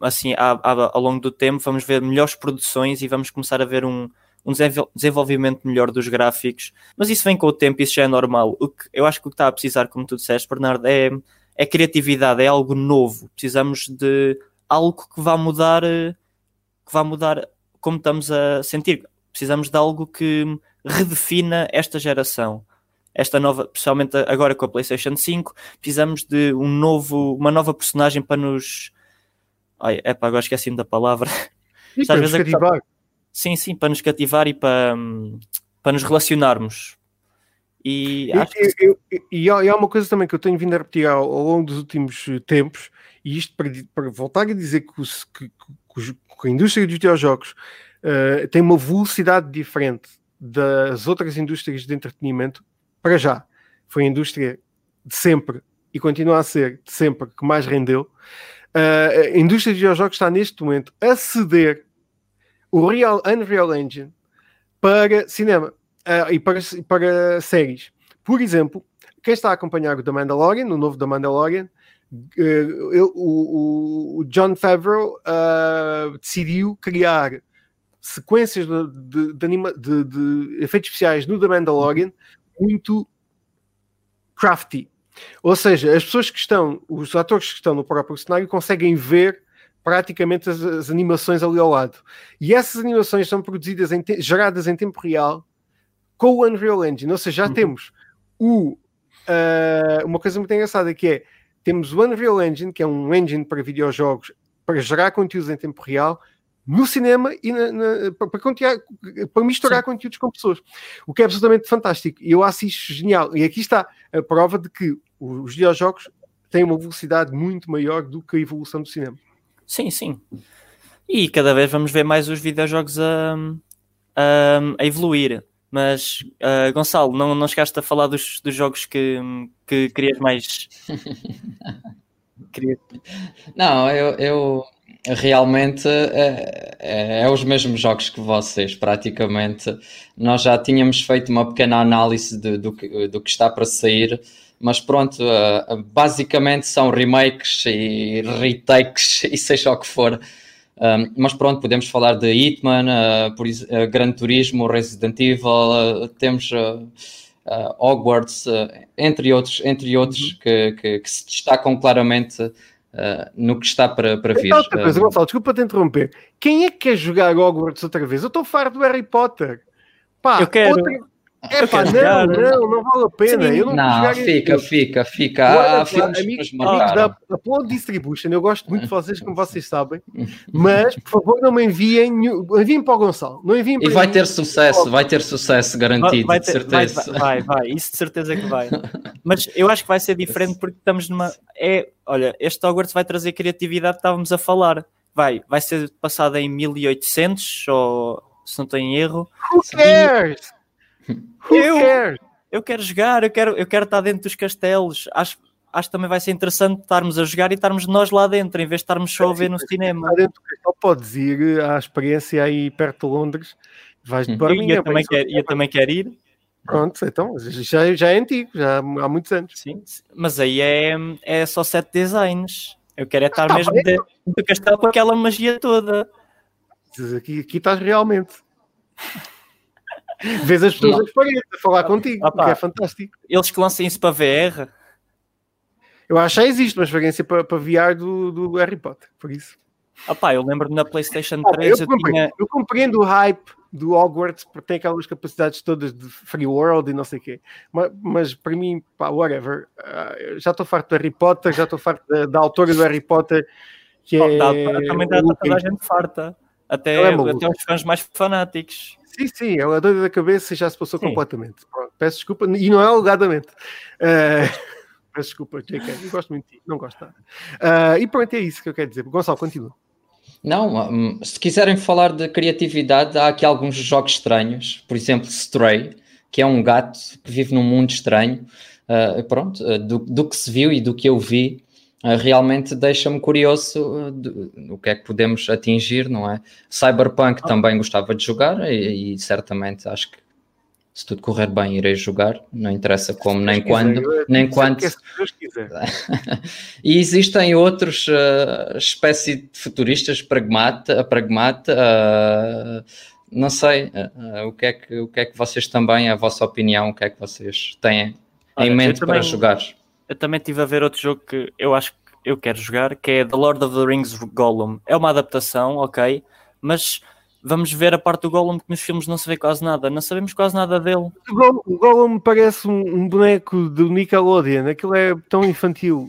assim, ao longo do tempo, vamos ver melhores produções e vamos começar a ver um, um desenvolvimento melhor dos gráficos, mas isso vem com o tempo, isso já é normal. O que, eu acho que o que está a precisar, como tu disseste, Bernardo, é é criatividade, é algo novo. Precisamos de algo que vá mudar, que vá mudar como estamos a sentir. Precisamos de algo que redefina esta geração. Esta nova, especialmente agora com a PlayStation 5, precisamos de um novo, uma nova personagem para nos. Ai, é para agora esqueci-me da palavra. E para nos cativar. Sim, sim, para nos cativar e para, para nos relacionarmos. E, acho que... e há uma coisa também que eu tenho vindo a repetir ao, ao longo dos últimos eh, tempos, e isto para, para voltar a dizer que, os, que, que, a indústria dos videojogos uh, tem uma velocidade diferente das outras indústrias de entretenimento, para já. Foi a indústria de sempre e continua a ser de sempre que mais rendeu. Uh, a indústria de videojogos está neste momento a ceder o Real Unreal Engine para cinema uh, e para, para séries. Por exemplo, quem está a acompanhar o The Mandalorian, o novo The Mandalorian, uh, o, o, John Favreau uh, decidiu criar sequências de, de, de, anima, de, de efeitos especiais no The Mandalorian muito crafty. Ou seja, as pessoas que estão, os atores que estão no próprio cenário conseguem ver praticamente as, as animações ali ao lado. E essas animações são produzidas, em te, geradas em tempo real com o Unreal Engine. Ou seja, já uhum. temos o, uh, uma coisa muito engraçada que é temos o Unreal Engine, que é um engine para videojogos para gerar conteúdos em tempo real no cinema e na, na, para, para, para, misturar Sim. conteúdos com pessoas. O que é absolutamente fantástico. E eu acho isso genial. E aqui está a prova de que os videojogos têm uma velocidade muito maior do que a evolução do cinema. Sim, sim. E cada vez vamos ver mais os videojogos a, a, a evoluir. Mas, uh, Gonçalo, não, não chegaste a falar dos, dos jogos que, que querias mais. Queria... Não, eu, eu realmente é, é, é, os mesmos jogos que vocês, praticamente. Nós já tínhamos feito uma pequena análise de, do, que, do que está para sair, mas pronto, uh, basicamente são remakes e retakes e seja o que for um, mas pronto, podemos falar de Hitman, uh, por, uh, Gran Turismo, Resident Evil, uh, temos Hogwarts, entre outros, entre outros uhum. que, que, que, se destacam claramente no que está para, para vir. Outra coisa, Gonçalo, desculpa te interromper. Quem é que quer jogar Hogwarts outra vez? Eu estou farto do Harry Potter. Pá, eu quero. Outra... É pá, não, não, não vale a pena. Eu não, não fica, fica, fica. Há, há filmes amigos, amigos da Upload Distribution, eu gosto muito de vocês, como vocês sabem, mas por favor não me enviem, enviem para o Gonçalo. Não enviem para e vai ter sucesso, vai ter sucesso garantido, vai, ter, de certeza. Vai, vai, vai, isso de certeza que vai. Mas eu acho que vai ser diferente porque estamos numa. É, olha, este Hogwarts vai trazer criatividade, estávamos a falar. Vai, vai ser passado em 1800, ou se não em erro. Who cares? Eu, cares? eu quero jogar, eu quero, eu quero estar dentro dos castelos. Acho, acho que também vai ser interessante estarmos a jogar e estarmos nós lá dentro, em vez de estarmos só a ver no cinema. Dentro do castelo podes ir à experiência aí perto de Londres, vais de Birmingham. eu também, vais- quero, eu também quero ir. Pronto, então, já, já é antigo, já há muitos anos. Sim, mas aí é, é só sete designs. Eu quero é estar Tá mesmo dentro do castelo com aquela magia toda. Aqui, aqui estás realmente. Vês as pessoas nas paredes a falar contigo, Ah, pá. que é fantástico. Eles que lancem isso para VR, Eu acho que já existe uma experiência para, para VR do, do Harry Potter, por isso. opá, eu lembro-me na PlayStation Ah, 3 eu, eu compreendo, tinha. eu compreendo o hype do Hogwarts porque tem aquelas capacidades todas de free world e não sei o quê. Mas, mas para mim, pá, whatever. Ah, eu já estou farto do Harry Potter, já estou farto da, da autora do Harry Potter, que Oh, é. dá- também dá maluca. toda a gente farta. Até, é até os fãs mais fanáticos. Sim, sim, ela é doida da cabeça e já se passou Sim. completamente. Pronto, peço desculpa, e não é alegadamente. Ah, peço desculpa, JK, gosto muito de ti, não gosto nada. Ah, e pronto, é isso que eu quero dizer. Gonçalo, continua. Não, hum, se quiserem falar de criatividade, há aqui alguns jogos estranhos. Por exemplo, Stray, que é um gato que vive num mundo estranho. Uh, pronto, uh, do, do que se viu e do que eu vi, uh, realmente deixa-me curioso do, o que é que podemos atingir, não é? Cyberpunk também gostava de jogar e, e certamente acho que se tudo correr bem irei jogar, não interessa como nem quando, quiser, eu- nem quando. se Deus quiser. E existem outros uh, espécie de futuristas pragmata, pragmata uh, não sei uh, o, que é que, o que é que vocês também, a vossa opinião, o que é que vocês têm Olha, em mente também- para jogar? Eu também estive a ver outro jogo que eu acho que eu quero jogar, que é The Lord of the Rings Gollum. É uma adaptação, ok, mas vamos ver a parte do Gollum que nos filmes não se vê quase nada. Não sabemos quase nada dele. O Gollum- O Gollum me parece um, um boneco do Nickelodeon, aquilo é tão infantil.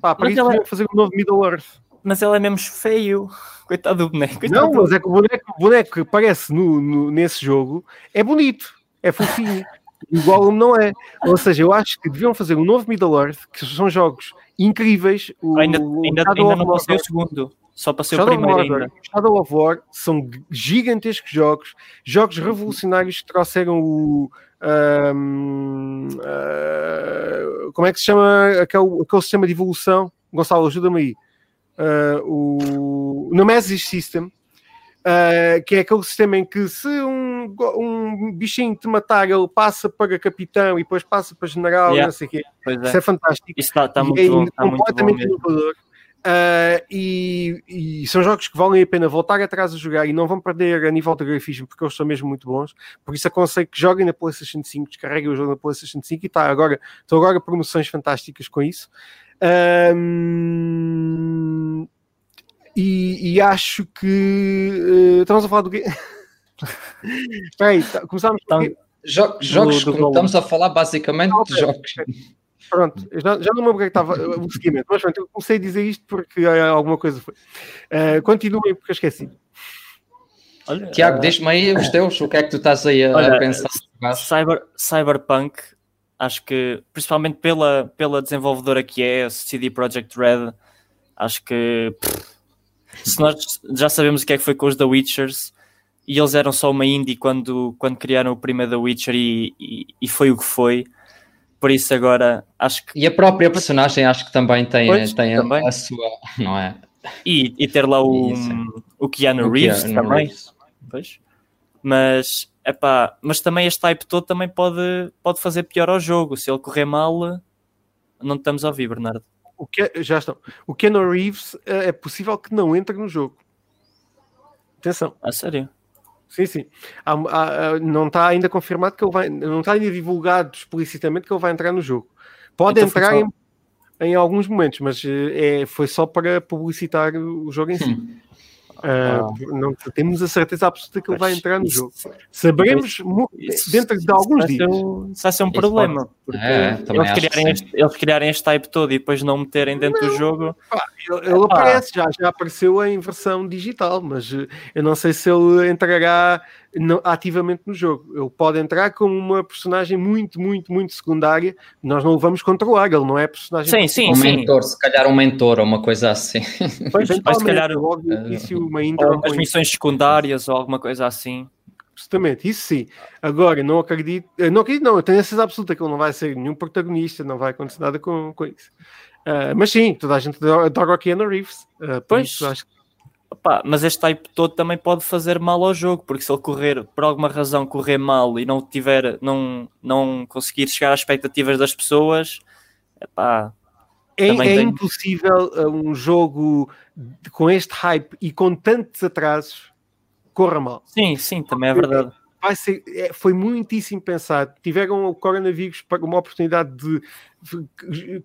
Pá, para Mas isso ele é- fazer um novo Middle Earth. Mas ele é mesmo feio. Coitado do boneco. coitado Não, do- mas é que o boneco, o boneco que aparece no, no- nesse jogo é bonito, é fofinho. E o Gollum não é. Ou seja, eu acho que deviam fazer um novo Middle Earth, que são jogos incríveis. O, ainda, o ainda, Shadow ainda não passei o segundo. Só passei o Shadow of primeiro War, ainda. Shadow of War são gigantescos jogos, jogos revolucionários que trouxeram o. ahm, ah, como é que se chama aquele, aquele sistema de evolução? Gonçalo, ajuda-me aí. Ah, o Nemesis System, ah, que é aquele sistema em que se um, um bichinho te matar, ele passa para capitão e depois passa para general Yeah. não sei o quê. Pois Isso é. é fantástico. Isso está tá E muito é bom. Está muito bom completamente mesmo. inovador. Ah, e, e são jogos que valem a pena voltar atrás a jogar e não vão perder a nível de grafismo porque eles são mesmo muito bons. Por isso aconselho que joguem na PlayStation 5, descarreguem o jogo na PlayStation 5 e tá, agora, estão agora promoções fantásticas com isso. Ahm, e, e acho que eh, estamos a falar do quê? Espera aí, tá- começámos quê? Jo- jogos, do como Gollum. estamos a falar basicamente Ah, de jogos. Pronto, já, já não me lembro o que é que estava uh, o seguimento, mas pronto, eu comecei a dizer isto porque uh, alguma coisa foi. Uh, continuem, porque eu esqueci. Olha, Tiago, ah, diz-me aí os teus, o que é que tu estás aí a, Olha, pensar? Cyber, Cyberpunk, acho que principalmente pela, pela desenvolvedora que é, a CD Projekt Red, acho que pff, se nós já sabemos o que é que foi com os The Witchers e eles eram só uma indie quando, quando criaram o primeiro The Witcher e, e, e foi o que foi. Por isso agora acho que E a própria personagem acho que também tem, Pois, tem também. A, a sua, não é? e, e ter lá o, o Keanu O Reeves Keanu também. Reeves. Pois. Mas, epá, mas também este type todo também pode, pode fazer pior ao jogo. Se ele correr mal, não estamos a ouvir, Bernardo. O que, já estão. O Keanu Reeves uh, é possível que não entre no jogo. Atenção, A sério. Sim, sim. Há- há- não está ainda confirmado que ele vai, não está ainda divulgado explicitamente que ele vai entrar no jogo. Pode Então entrar só- em, em alguns momentos, mas uh, é, foi só para publicitar o jogo em si. Uh, não temos a certeza absoluta que ele vai entrar no jogo. Saberemos Isso- dentro de alguns dias. Um- isso vai ser um Isso problema. Porque É, eles, criarem este, eles criarem este type todo e depois não meterem dentro do jogo. Ele, ele aparece, já, já apareceu em versão digital, mas eh, eu não sei se ele entrará no- ativamente no jogo. Ele pode entrar como uma personagem muito, muito, muito secundária. Nós não o vamos controlar, ele não é personagem. Sim, sim, Um sim. mentor, se calhar um mentor ou uma coisa assim. Pois, mas se calhar logo no eh, início, uma intro ou umas missões secundárias ou alguma coisa assim. Absolutamente, isso sim. Agora, não acredito, não acredito, não, eu tenho a certeza absoluta que ele não vai ser nenhum protagonista, não vai acontecer nada com, com isso. Uh, mas sim, toda a gente adora o Keanu Reeves. Uh, pois, isso, acho que... Opa, mas este type todo também pode fazer mal ao jogo, porque se ele correr, por alguma razão, correr mal e não tiver, não, não conseguir chegar às expectativas das pessoas, epá, é, é tem... impossível uh, um jogo com este hype e com tantos atrasos corra mal. Sim, sim, também é verdade. Vai ser, é, foi muitíssimo pensado. Tiveram o coronavírus para uma oportunidade de,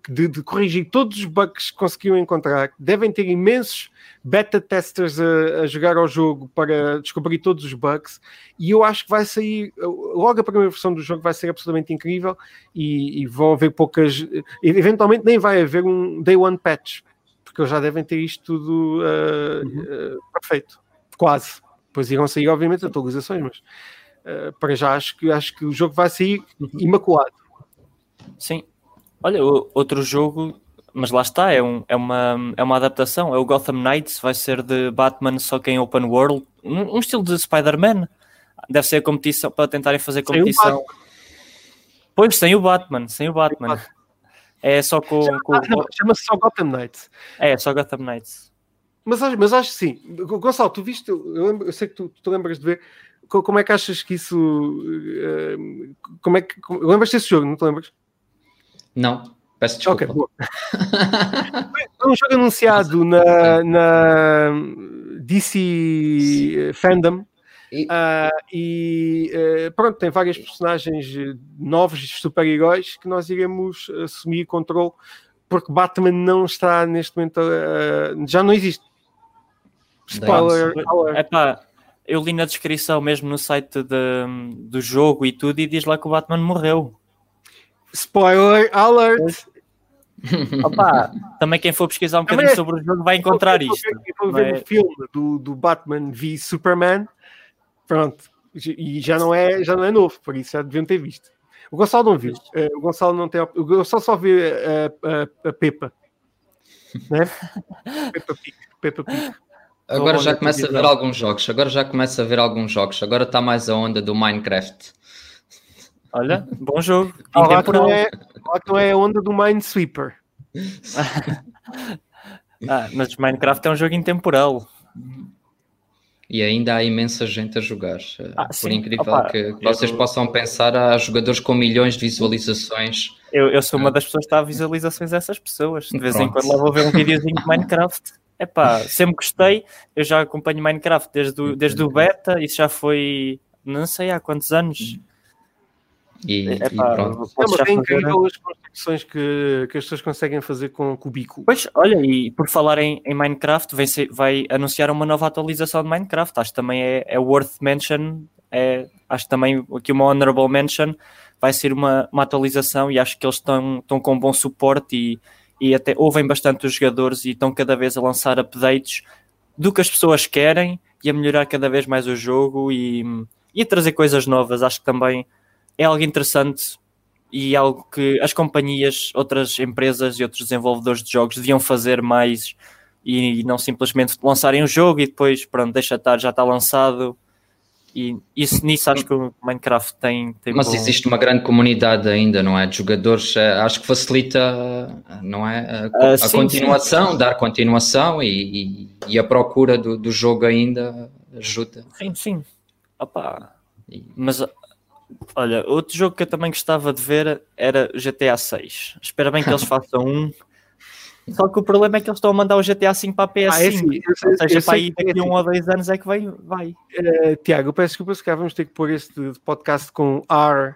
de, de, corrigir todos os bugs que conseguiam encontrar. Devem ter imensos beta testers a, a, jogar ao jogo para descobrir todos os bugs. E eu acho que vai sair, logo a primeira versão do jogo vai ser absolutamente incrível. E, e vão haver poucas. Eventualmente nem vai haver um day one patch, porque eles já devem ter isto tudo uh, uhum. uh, perfeito. Quase. Depois irão sair, obviamente, atualizações, mas uh, para já acho que, acho que o jogo vai sair imaculado. Sim. Olha, outro jogo, mas lá está, é, um, é, uma, é uma adaptação. É o Gotham Knights, vai ser de Batman só que em open world, um, um estilo de Spider-Man. Deve ser a competição para tentarem fazer competição. Pois, sem o Batman, sem o Batman. Sem o Batman. É só com. Com... Chama-se só Gotham Knights. É, só Gotham Knights. Mas, mas acho que sim. Gonçalo, tu viste, eu, lembro, eu sei que tu, tu lembras de ver. Como é que achas que isso. Uh, como é que. Lembras desse jogo, não te lembras? Não, peço desculpa. Ok, boa. um jogo anunciado na, na DC Fandom. E, uh, e uh, pronto, tem vários personagens novos super-heróis que nós iremos assumir controle porque Batman não está neste momento uh, já não existe Spoiler Epá, eu li na descrição mesmo no site de, do jogo e tudo e diz lá que o Batman morreu. Spoiler alert! Opa, também quem for pesquisar um bocadinho sobre o jogo vai encontrar isto. Eu vou ver o filme do, do Batman v Superman, pronto, e já não, é, já não é novo, por isso já deviam ter visto. O Gonçalo não viu, uh, o Gonçalo não tem, o Gonçalo só vê a, a, a Pepa, né? Pepa Pig, Pepa Pig. Agora já começa a ver alguns jogos. Agora já começa a ver alguns jogos. Agora está mais a onda do Minecraft. Olha, bom jogo. Agora que não, é, não é a onda do Minesweeper. ah, mas Minecraft é um jogo intemporal. E ainda há imensa gente a jogar. Ah, Por sim. incrível Opa, que, que vocês eu... possam pensar, há jogadores com milhões de visualizações. Eu, eu sou uma das pessoas que está a visualizações dessas pessoas. De vez Pronto. em quando lá vou ver um videozinho de Minecraft. É pá, sempre gostei. Eu já acompanho Minecraft desde o, desde o beta, isso já foi não sei há quantos anos. E, é, pá, não, mas é incrível as construções que, que as pessoas conseguem fazer com cubículo. Pois, olha, e por falar em, em Minecraft, vai, ser, vai anunciar uma nova atualização de Minecraft. Acho que também é, é worth mention. É, acho que também aqui uma honorable mention vai ser uma, uma atualização e acho que eles estão, estão com bom suporte e e até ouvem bastante os jogadores e estão cada vez a lançar updates do que as pessoas querem e a melhorar cada vez mais o jogo e, e a trazer coisas novas. Acho que também é algo interessante e algo que as companhias, outras empresas e outros desenvolvedores de jogos deviam fazer mais e não simplesmente lançarem um jogo e depois, pronto, deixa estar, já está lançado e isso, nisso acho que o Minecraft tem. tem Mas bom... existe uma grande comunidade ainda, não é? De jogadores, eh, acho que facilita, não é? A, uh, a sim, continuação, sim. dar continuação e, e, e a procura do, do, jogo ainda ajuda. Sim, sim. Opa. Mas olha, outro jogo que eu também gostava de ver era GTA 6. Espero bem que eles façam um só que o problema é que eles estão a mandar o GTA V para a PS5. Ah, é assim, eu, ou seja, para aí daqui a um ou dois anos é que vai. vai. Uh, Tiago, peço desculpa se cá vamos ter que pôr este podcast com R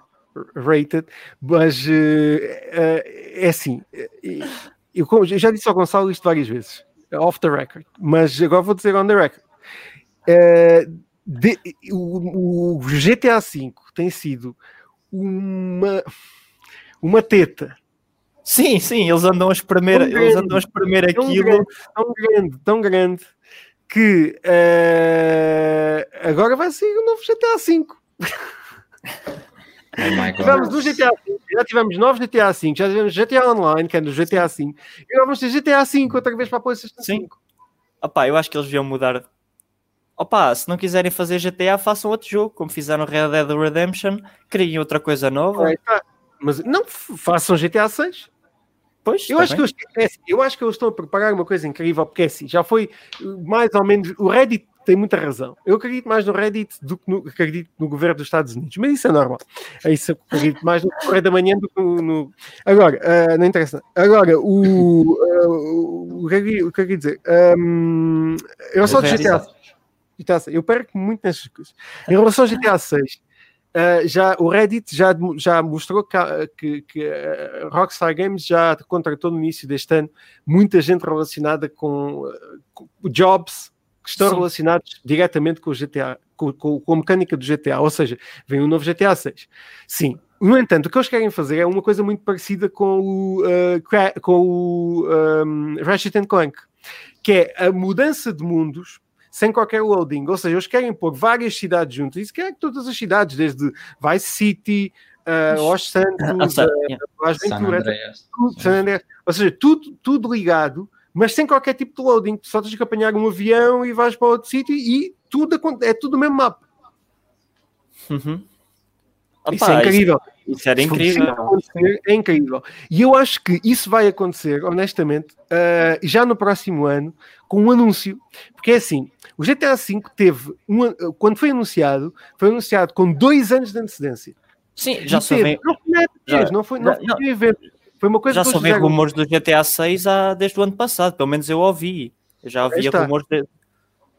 rated, mas uh, uh, é assim. Eu, eu, já disse ao Gonçalo isto várias vezes, off the record, mas agora vou dizer on the record. De, o, o GTA V tem sido uma, uma teta Sim, sim, eles andam a espremer, grande, eles andam a espremer aquilo. Grande, tão grande, tão grande, que uh, agora vai ser o novo GTA V. Oh tivemos GTA V, já tivemos novos GTA V, já tivemos GTA Online, que é do GTA V, e agora vamos ter GTA V outra vez para a PlayStation 5. Opá, eu acho que eles deviam mudar opa, se não quiserem fazer GTA, façam outro jogo, como fizeram Red Dead Redemption, criem outra coisa nova. É, tá. Mas não façam GTA 6. Pois, Eu tá acho, que eles, é assim, eu acho que eles estão a preparar uma coisa incrível, porque é assim, já foi uh, mais ou menos. O Reddit tem muita razão. Eu acredito mais no Reddit do que no, acredito no governo dos Estados Unidos, mas isso é normal. É isso eu acredito mais no Correio da Manhã do que no. no- Agora, ah, não interessa. Agora, o. ah, o, que é que- o que que eu ia dizer? Um, em relação ao Reddit. GTA, GTA 6, eu perco muito nessas coisas. Em relação ao GTA 6. Uh, já, o Reddit já, já mostrou que, que, que a Rockstar Games já contratou no início deste ano muita gente relacionada com, uh, com jobs que estão Sim. relacionados diretamente com o GTA, com, com- com a mecânica do GTA, ou seja, vem um novo GTA 6. Sim. No entanto, o que eles querem fazer é uma coisa muito parecida com o, uh, com o um, Ratchet Clank, que é a mudança de mundos sem qualquer loading. Ou seja, eles querem pôr várias cidades juntas. Isso quer que todas as cidades, desde Vice City, uh, Los Santos, Ah, sabe, uh, yeah. Las San Venturas, Andreas. tudo, San Andreas. Ou seja, tudo, tudo ligado, mas sem qualquer tipo de loading. Só tens que apanhar um avião e vais para outro sítio e tudo é tudo o mesmo mapa. Uhum. Isso Opa, é incrível. Isso, isso era incrível. é incrível. E eu acho que isso vai acontecer, honestamente, uh, já no próximo ano, com um anúncio. Porque é assim, o GTA V teve, um, an- quando foi anunciado, foi anunciado com dois anos de antecedência. Sim, já E teve- vem, não foi, na já- E3, não foi, não foi evento. Foi uma coisa já que só fizeram. rumores do GTA 6 há, desde o ano passado, pelo menos eu ouvi. Eu já havia rumores de...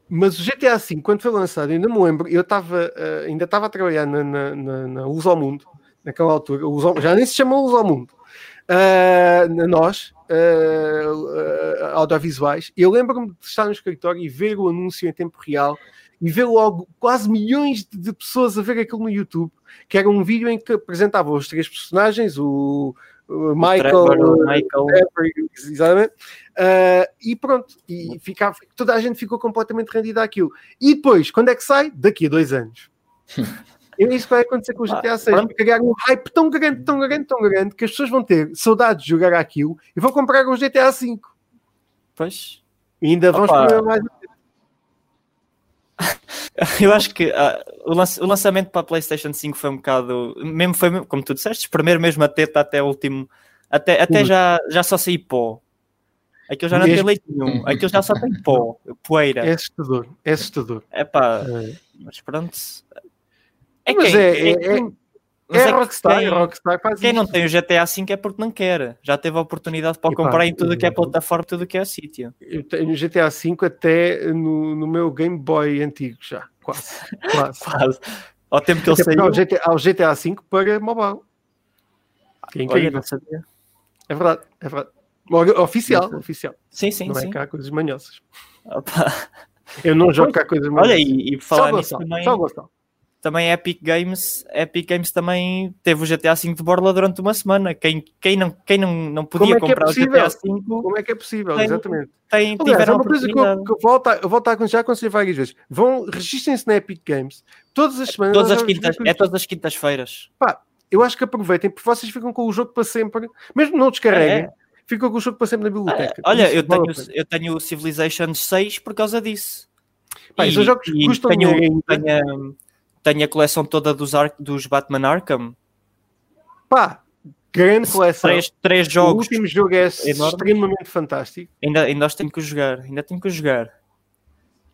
Mas o GTA V, quando foi lançado, ainda me lembro, eu estava, eh, ainda estava a trabalhar na, na, na, na Luz ao Mundo, naquela altura, ao- já nem se chama Luz ao Mundo, na nós, ah, audiovisuais, eu lembro-me de estar no escritório e ver o anúncio em tempo real e ver logo quase milhões de, pessoas a ver aquilo no YouTube, que era um vídeo em que apresentava os três personagens, o Michael, Trevor, Michael. Trevor, exatamente, Uh, e pronto, e ficava, toda a gente ficou completamente rendida àquilo. E depois, quando é que sai? Daqui a dois anos. E é isso que vai acontecer com o GTA 6. pronto. Vai criar um hype tão grande, tão grande, tão grande que as pessoas vão ter saudades de jogar aquilo e vão comprar um GTA 5. Pois. E ainda vão Opa. mais. Eu acho que ah, o, o lançamento para a PlayStation 5 foi um bocado. Mesmo foi, como tu disseste, espremer mesmo a teta até o último. Até, até já, já só sair pó. Aquilo já não tem Mesmo- leite nenhum. Aquilo já só tem pó, É poeira. assustador, é assustador. É pá, É. mas pronto. É Mas quem- é- é é- quem- É, mas é que Rockstar, quem- Rockstar faz Quem não tem o GTA V é porque não quer. Já teve a oportunidade para Epá, comprar em tudo que é plataforma, tudo que é sítio. Eu tenho GTA 5 até no, no meu Game Boy antigo já. Quase. Quase. Quase. Ao tempo que ele porque há saiu. o GTA, há o GTA 5 para mobile. Que é Olha, incrível. não sabia. É verdade, é verdade. Oficial, Não oficial. Sim, sim, não sim. é cá coisas manhosas. Opa. Eu não jogo cá coisas manhosas. Olha, e, e por Só falar nisso também, só. Também a Epic Games, a Epic Games também teve o GTA V de borla durante uma semana. Quem, quem, não, quem não, não podia é é comprar o possível? GTA V Como é que é possível? Tem- Exatamente. tem, Aliás, é uma coisa que eu, que eu volto a, eu volto a já aconselhei várias vezes. Vão, registrem-se na Epic Games. Todas as semanas. Todas as quintas, é todas as quintas-feiras. Eu acho que aproveitem, porque vocês ficam com o jogo para sempre. Mesmo não descarreguem, É. ficam com o jogo para sempre na biblioteca. Olha, Isso eu tenho, eu tenho o Civilization 6 por causa disso. Pá, esses jogos custam tenho, dinheiro tenho, a- tenho a coleção toda dos, Ar- dos Batman Arkham. Pá, grande coleção. Três, três O jogos. último jogo é enormes. extremamente fantástico. Ainda, ainda os tenho que jogar. Ainda tenho que jogar.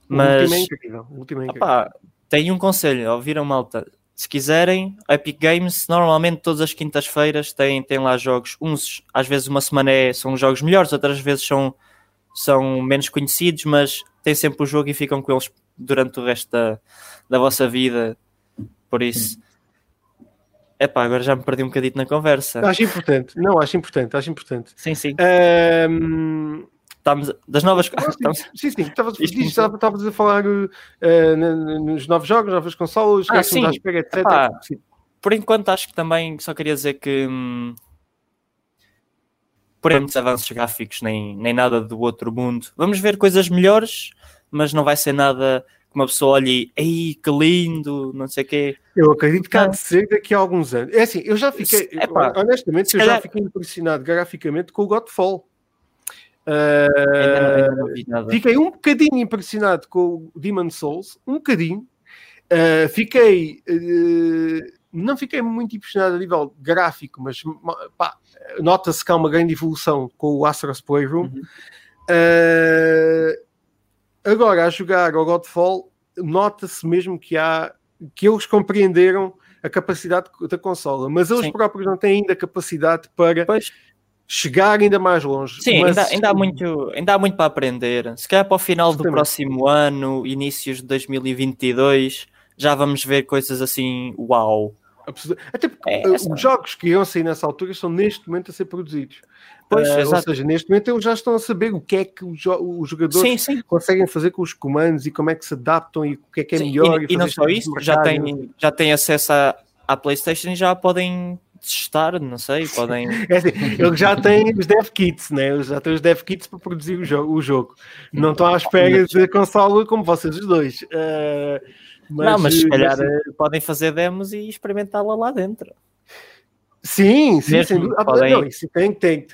O Mas, último é incrível. O último é incrível. opá, tenho um conselho. Ouviram, malta? Se quiserem, Epic Games, normalmente todas as quintas-feiras tem, tem lá jogos. Uns, às vezes, uma semana é, são jogos melhores, outras vezes são, são menos conhecidos, mas tem sempre o jogo e ficam com eles durante o resto da, da vossa vida. Por isso, epá, agora já me perdi um bocadito na conversa. Acho importante. Não, acho importante. Acho importante. Sim, sim. Ahm, Estamos das novas. Estamos- Sim, sim, estavas a falar uh, nos novos jogos, novas consolas, Ah, à sim. espera, etc. Epá, por enquanto acho que também só queria dizer que hum, por muitos avanços gráficos nem, nem nada do outro mundo. Vamos ver coisas melhores, mas não vai ser nada que uma pessoa olhe e ei, que lindo, não sei o quê. Eu acredito que há de ser daqui a alguns anos. É assim, eu já fiquei, epá, honestamente, eu já calhar- fiquei impressionado graficamente com o Godfall. Uh, não, não. Fiquei um bocadinho impressionado com o Demon Souls, um bocadinho. Uh, fiquei. uh, não fiquei muito impressionado a nível gráfico, mas nota-se que há uma grande evolução com o Astro's Playroom. Uhum. Uh, agora, a jogar ao Godfall, nota-se mesmo que há que eles compreenderam a capacidade da consola, mas eles Sim. próprios não têm ainda capacidade para Pois, chegar ainda mais longe. sim, Mas- ainda, ainda há muito, ainda há muito para aprender. Se calhar para o final do próximo ano, inícios de 2022, já vamos ver coisas assim, uau. Até porque É, essa- os jogos que iam sair nessa altura estão neste momento a ser produzidos. Pois, Uh, ou exato. seja, neste momento eles já estão a saber o que é que os, os jogadores Sim, sim. conseguem fazer com os comandos e como é que se adaptam e o que é que é Sim, melhor. e, e não fazer só isso, já mercado. têm, já têm acesso à, à PlayStation e já podem testar, não sei, podem. É assim, eles já têm os dev kits, né? Eles já têm os dev kits para produzir o jogo. O jogo. Não estão à espera da consola como vocês os dois. Uh, não, mas se uh, calhar mas- eh, podem fazer demos e experimentá-la lá dentro. Sim, sim, sem dúvida. Não, isso, tem, tem,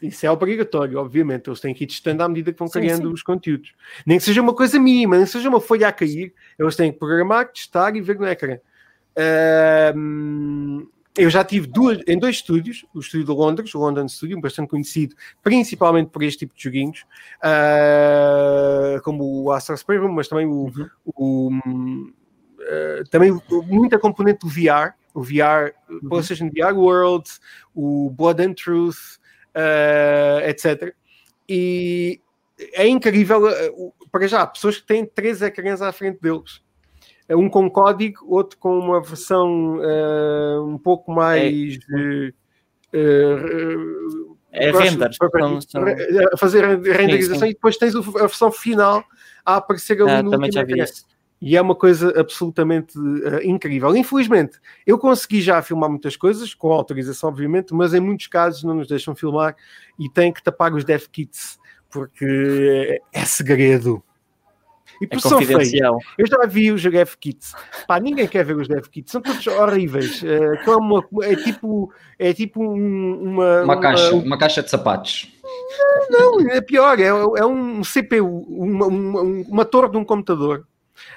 isso é obrigatório, obviamente. Eles têm que ir testando à medida que vão Sim, criando sim. os conteúdos. Nem que seja uma coisa mínima, nem que seja uma folha a cair, eles têm que programar, testar e ver no ecrã. Ahm, eu já tive duas, em dois estúdios, o estúdio de Londres, o London Studio, bastante conhecido, principalmente por este tipo de joguinhos, ah, como o Astro's Playroom, mas também o, Uhum. o, ah, também o- muita componente do VR, o VR, Uhum. PlayStation VR World, o Blood and Truth, ah, etc. E é incrível, o- para já, pessoas que têm três ecrãs à frente deles. Um com código, outro com uma versão ah, um pouco mais. eh, eh, É renders, fazer renderização sim. e depois tens a versão final a aparecer ali Ah, no também já vi isso. E é uma coisa absolutamente eh, incrível. Infelizmente, eu consegui já filmar muitas coisas, com autorização, obviamente, mas em muitos casos não nos deixam filmar e têm que tapar os dev kits, porque é, é segredo. E É por são feios. confidencial. Eu já vi os dev kits. Pá, ninguém quer ver os dev kits. São todos horríveis. Eh, é, uma- é tipo, é tipo um- uma, Uma caixa, uma- uma caixa de sapatos. não, é pior, é, é um CPU, uma, uma, uma torre de um computador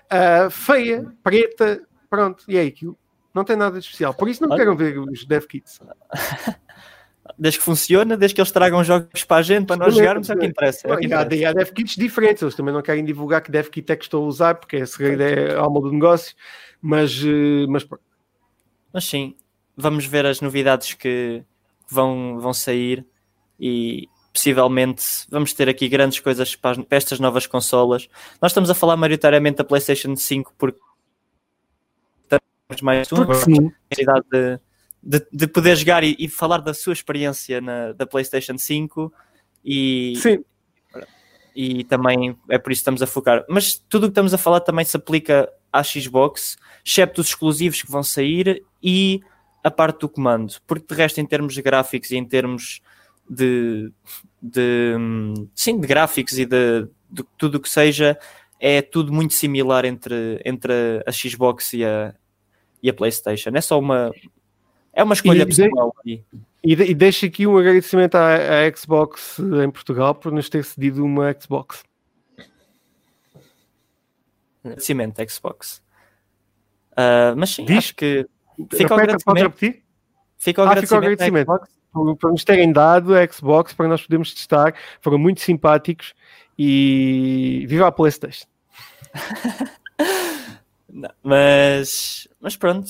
ah, feia, preta, pronto, e é aquilo. Não tem nada de especial. Por isso não Olha. queiram ver os dev kits. Desde que funciona, desde que eles tragam jogos para a gente, para nós jogarmos, é o que interessa. É o que E há, interessa. e há dev kits diferentes, eles também não querem divulgar que dev kit é que estou a usar, porque segredo é a alma do negócio, mas, eh, mas pronto. Mas sim, vamos ver as novidades que vão, vão sair e possivelmente vamos ter aqui grandes coisas para, as- para estas novas consolas. Nós estamos a falar maioritariamente da PlayStation 5 porque temos mais uma oportunidade de, de, de poder jogar e, e falar da sua experiência na, da PlayStation 5 e, sim, e também é por isso que estamos a focar. Mas tudo o que estamos a falar também se aplica à Xbox, excepto os exclusivos que vão sair e a parte do comando, porque de resto, em termos de gráficos e em termos de, de sim, de gráficos e de, de tudo o que seja, é tudo muito similar entre, entre a Xbox e a, e a PlayStation. É só uma é uma escolha E de- pessoal. E, E, de, e deixo aqui um agradecimento à, à Xbox em Portugal por nos ter cedido uma Xbox. agradecimento Xbox. Ah, mas sim, Diz- acho que fica o agradecimento, fica o Ah, fica o agradecimento, agradecimento. Por, nos terem dado a Xbox para nós podermos testar. Foram muito simpáticos e viva a PlayStation. Não, mas, mas pronto.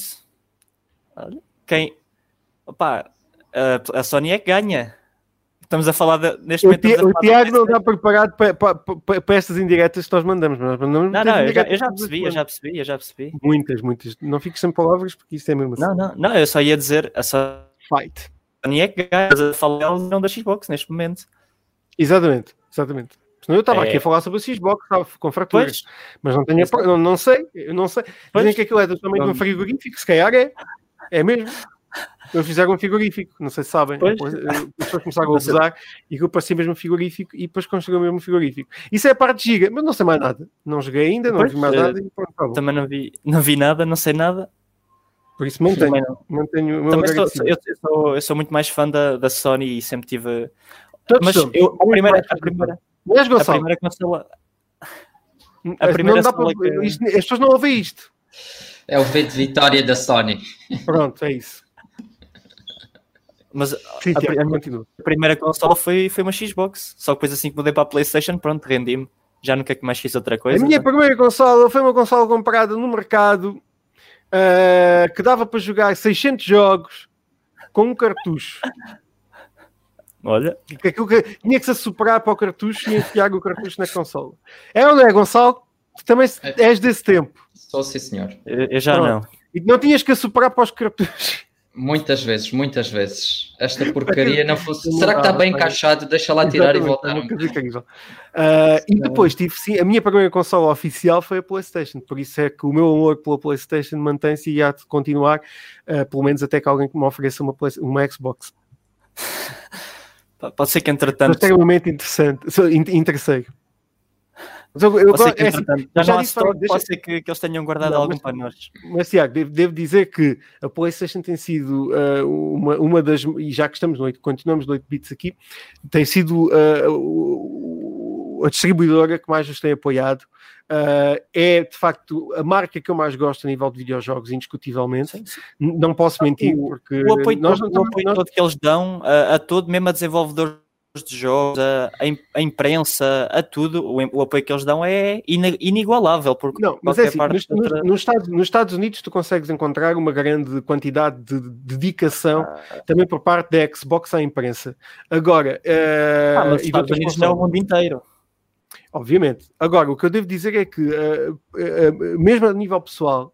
Olha, quem. Opa, a, a Sony é que ganha. Estamos a falar de, neste O, momento. Ti- o Tiago não está preparado para, para, para- para estas indiretas que nós mandamos. Nós mandamos Não, não, eu já, eu já percebi, eu já percebi, eu já percebi. Muitas, muitas. Não fiques sem palavras porque isso é mesmo assim. Não, não, não, eu só ia dizer, a Sony é que ganha. A falar não da Xbox neste momento. Exatamente, exatamente. Senão eu estava É. aqui a falar sobre a Xbox, com fraturas. Pois, Mas não tenho a não, não sei, eu não sei. Pois. Dizem que aquilo é tamanho de um Não. frigorífico, se calhar é. É mesmo. Eles fizeram um frigorífico, não sei se sabem. Pois. Depois, eh, As pessoas começaram a Não usar e aquilo parecia mesmo um frigorífico e depois construíram mesmo um frigorífico. Isso é a parte giga, mas não sei mais nada. Não joguei ainda, não Pois, vi mais eh, nada e pronto, tá também não vi, não vi nada, não sei nada. Por isso mantenho, não. mantenho o meu Também sou, eu, eu sou, eu sou muito mais fã da, da Sony e sempre tive. Todos Mas somos. eu, a primeira, a primeira, Não a primeira consola. Não a primeira dá para- consola que- isto- as pessoas não ouvem isto. É o V de vitória da Sony. Pronto, é isso. Mas Sim, a, Tiago, a minha continua. primeira consola foi, foi uma Xbox. Só que depois assim que mudei para a PlayStation, pronto, rendi-me. Já nunca mais fiz outra A coisa. minha primeira consola foi uma consola comprada no mercado ah, que dava para jogar 600 jogos com um cartucho. Olha, Que aquilo que- tinha que se superar para o cartucho e enfiar o cartucho na consola. É ou não é, Gonçalo? Tu também és desse tempo. Sou sim, senhor. eu, eu já Pronto. não. E não tinhas que superar para os cartuchos. Muitas vezes, muitas vezes. Esta porcaria não fosse. Será que está bem pai. encaixado? Deixa lá tirar e Exatamente, voltar. é uma coisa incrível. Ah, e depois tive sim, a minha primeira consola oficial foi a PlayStation, por isso é que o meu amor pela PlayStation mantém-se e há de continuar, ah, pelo menos até que alguém me ofereça uma, Play- uma Xbox. Pode ser que entretanto. extremamente interessante, sou in- interesseiro. Mas eu, eu que, é assim, já já não há deixa- pode ser que, que eles tenham guardado Não, algum mas- para nós. Mas, Tiago, devo, devo dizer que a PlayStation tem sido ah, uma, uma das, e já que estamos no 8, continuamos no 8 bits aqui, tem sido ah, o- a distribuidora que mais nos tem apoiado. Ah, é de facto a marca que eu mais gosto a nível de videojogos, indiscutivelmente. Sim, sim. Não posso mentir, O- porque O apoio, nós todo, não o apoio nós- todo que eles dão a, a todo, mesmo a desenvolvedores de jogos, a, a im- a imprensa, a tudo, o, o apoio que eles dão é inigualável. Porque Não, mas é assim, parte nos, outra- nos- nos Estados, nos Estados Unidos tu consegues encontrar uma grande quantidade de dedicação Ah. também por parte da Xbox à imprensa. Agora, eh, Ah, mas os e Estados Unidos não é o mundo inteiro. Obviamente. Agora, o que eu devo dizer é que, eh, eh, mesmo a nível pessoal,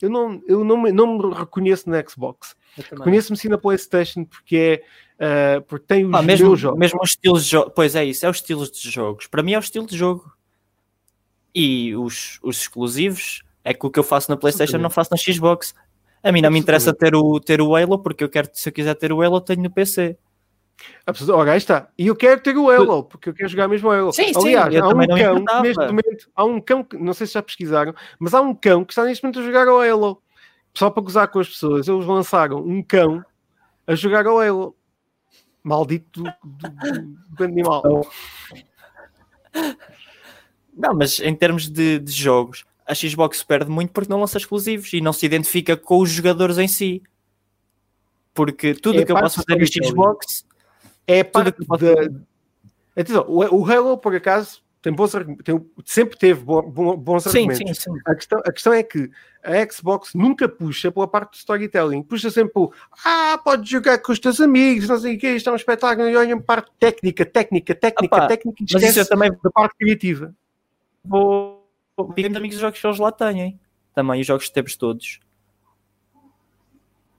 eu não, eu não, me, não me reconheço na Xbox. Reconheço-me sim na PlayStation porque é eh, porque tem os Ah, mesmo, jogos. mesmo os estilos de jogos, pois é isso, é os estilos de jogos. Para mim é o estilo de jogo. E os, os exclusivos é que o que eu faço na PlayStation não faço na Xbox. A mim não me interessa ter o, ter o Halo, porque eu quero, se eu quiser ter o Halo, tenho no PC. Absolut- Ora, aí está. E eu quero ter o Halo, porque eu quero jogar mesmo o Halo. Sim, sim, Aliás, eu há um cão que neste momento, há um cão que, não sei se já pesquisaram, mas há um cão que está neste momento a jogar ao Halo. Só para gozar com as pessoas, eles lançaram um cão a jogar ao Halo. Maldito do, do- do animal. Não, mas em termos de, de jogos, a Xbox perde muito porque não lança exclusivos e não se identifica com os jogadores em si. Porque tudo É o que eu posso fazer storytelling. Xbox, É Tudo parte da. Atenção, o, o Halo, por acaso, tem bons, tem- sempre teve bo- bo- bons sim, argumentos. sim, sim. A questão, a questão é que a Xbox nunca puxa pela parte do storytelling, puxa sempre por ah, podes jogar com os teus amigos, não sei o que, isto é um espetáculo, e olha parte técnica, técnica, técnica, Opa, técnica, e Mas isso eu também da parte criativa. vou ver de amigos os jogos que eles lá têm. Também os jogos que temos todos.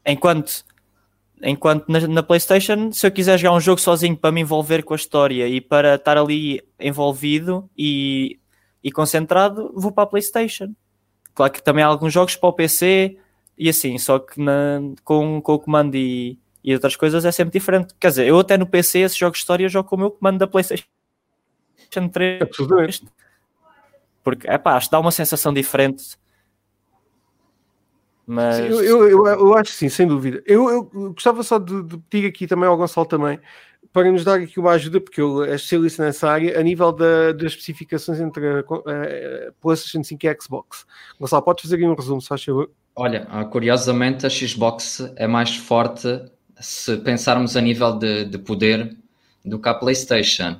Enquanto, enquanto na, na PlayStation, se eu quiser jogar um jogo sozinho para me envolver com a história e para estar ali envolvido e, e concentrado, vou para a PlayStation. Claro que também há alguns jogos para o PC e assim, só que na- com, com o comando e, e outras coisas é sempre diferente. Quer dizer, eu até no PC, esses jogos de história, jogo com o meu comando da PlayStation 3 Absolutamente. porque é pá, acho que dá uma sensação diferente. Mas Sim, eu, eu, eu, eu acho que sim, sem dúvida. Eu, eu gostava só de, de pedir aqui também ao Gonçalo também para nos dar aqui uma ajuda, porque ele é especialista nessa área, a nível da- das especificações entre a, a PlayStation 5 e a Xbox. Gonçalo, podes fazer aqui um resumo, se faz favor? Olha, ah, curiosamente a Xbox é mais forte se pensarmos a nível de, de poder do que a PlayStation.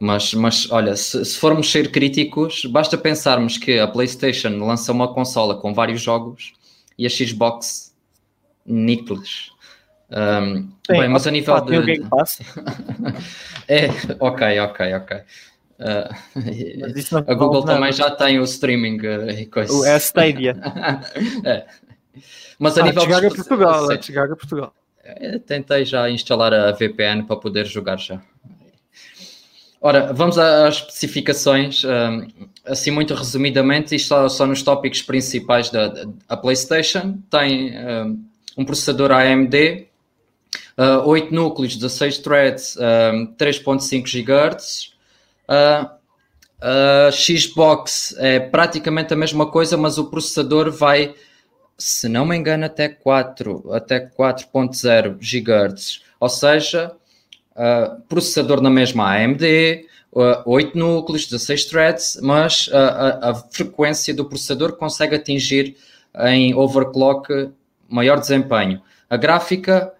Mas, mas olha, se, se formos ser críticos, basta pensarmos que a PlayStation lança uma consola com vários jogos e a Xbox níqueles. Um, Sim, bem, mas a nível tem o de. Game Pass, É, ok, ok, ok. Isso não a Google resolve nada. também já tem o streaming ah, e coisa. O- É a Stadia. É. Mas a Ah, nível chegar a de- Portugal, é de chegar a Portugal. Eu tentei já instalar a VPN para poder jogar já. Ora, vamos às especificações, hum, assim muito resumidamente, isto só, só nos tópicos principais da, da PlayStation. Tem hum, um processador AMD, uh, 8 núcleos, 16 threads, hum, 3.5 GHz. A Xbox é praticamente a mesma coisa, mas o processador vai se não me engano, até 4, até 4.0 GHz. Ou seja, uh, processador na mesma AMD, uh, 8 núcleos, 16 threads, mas uh, a, a, frequência do processador consegue atingir em overclock maior desempenho. A gráfica,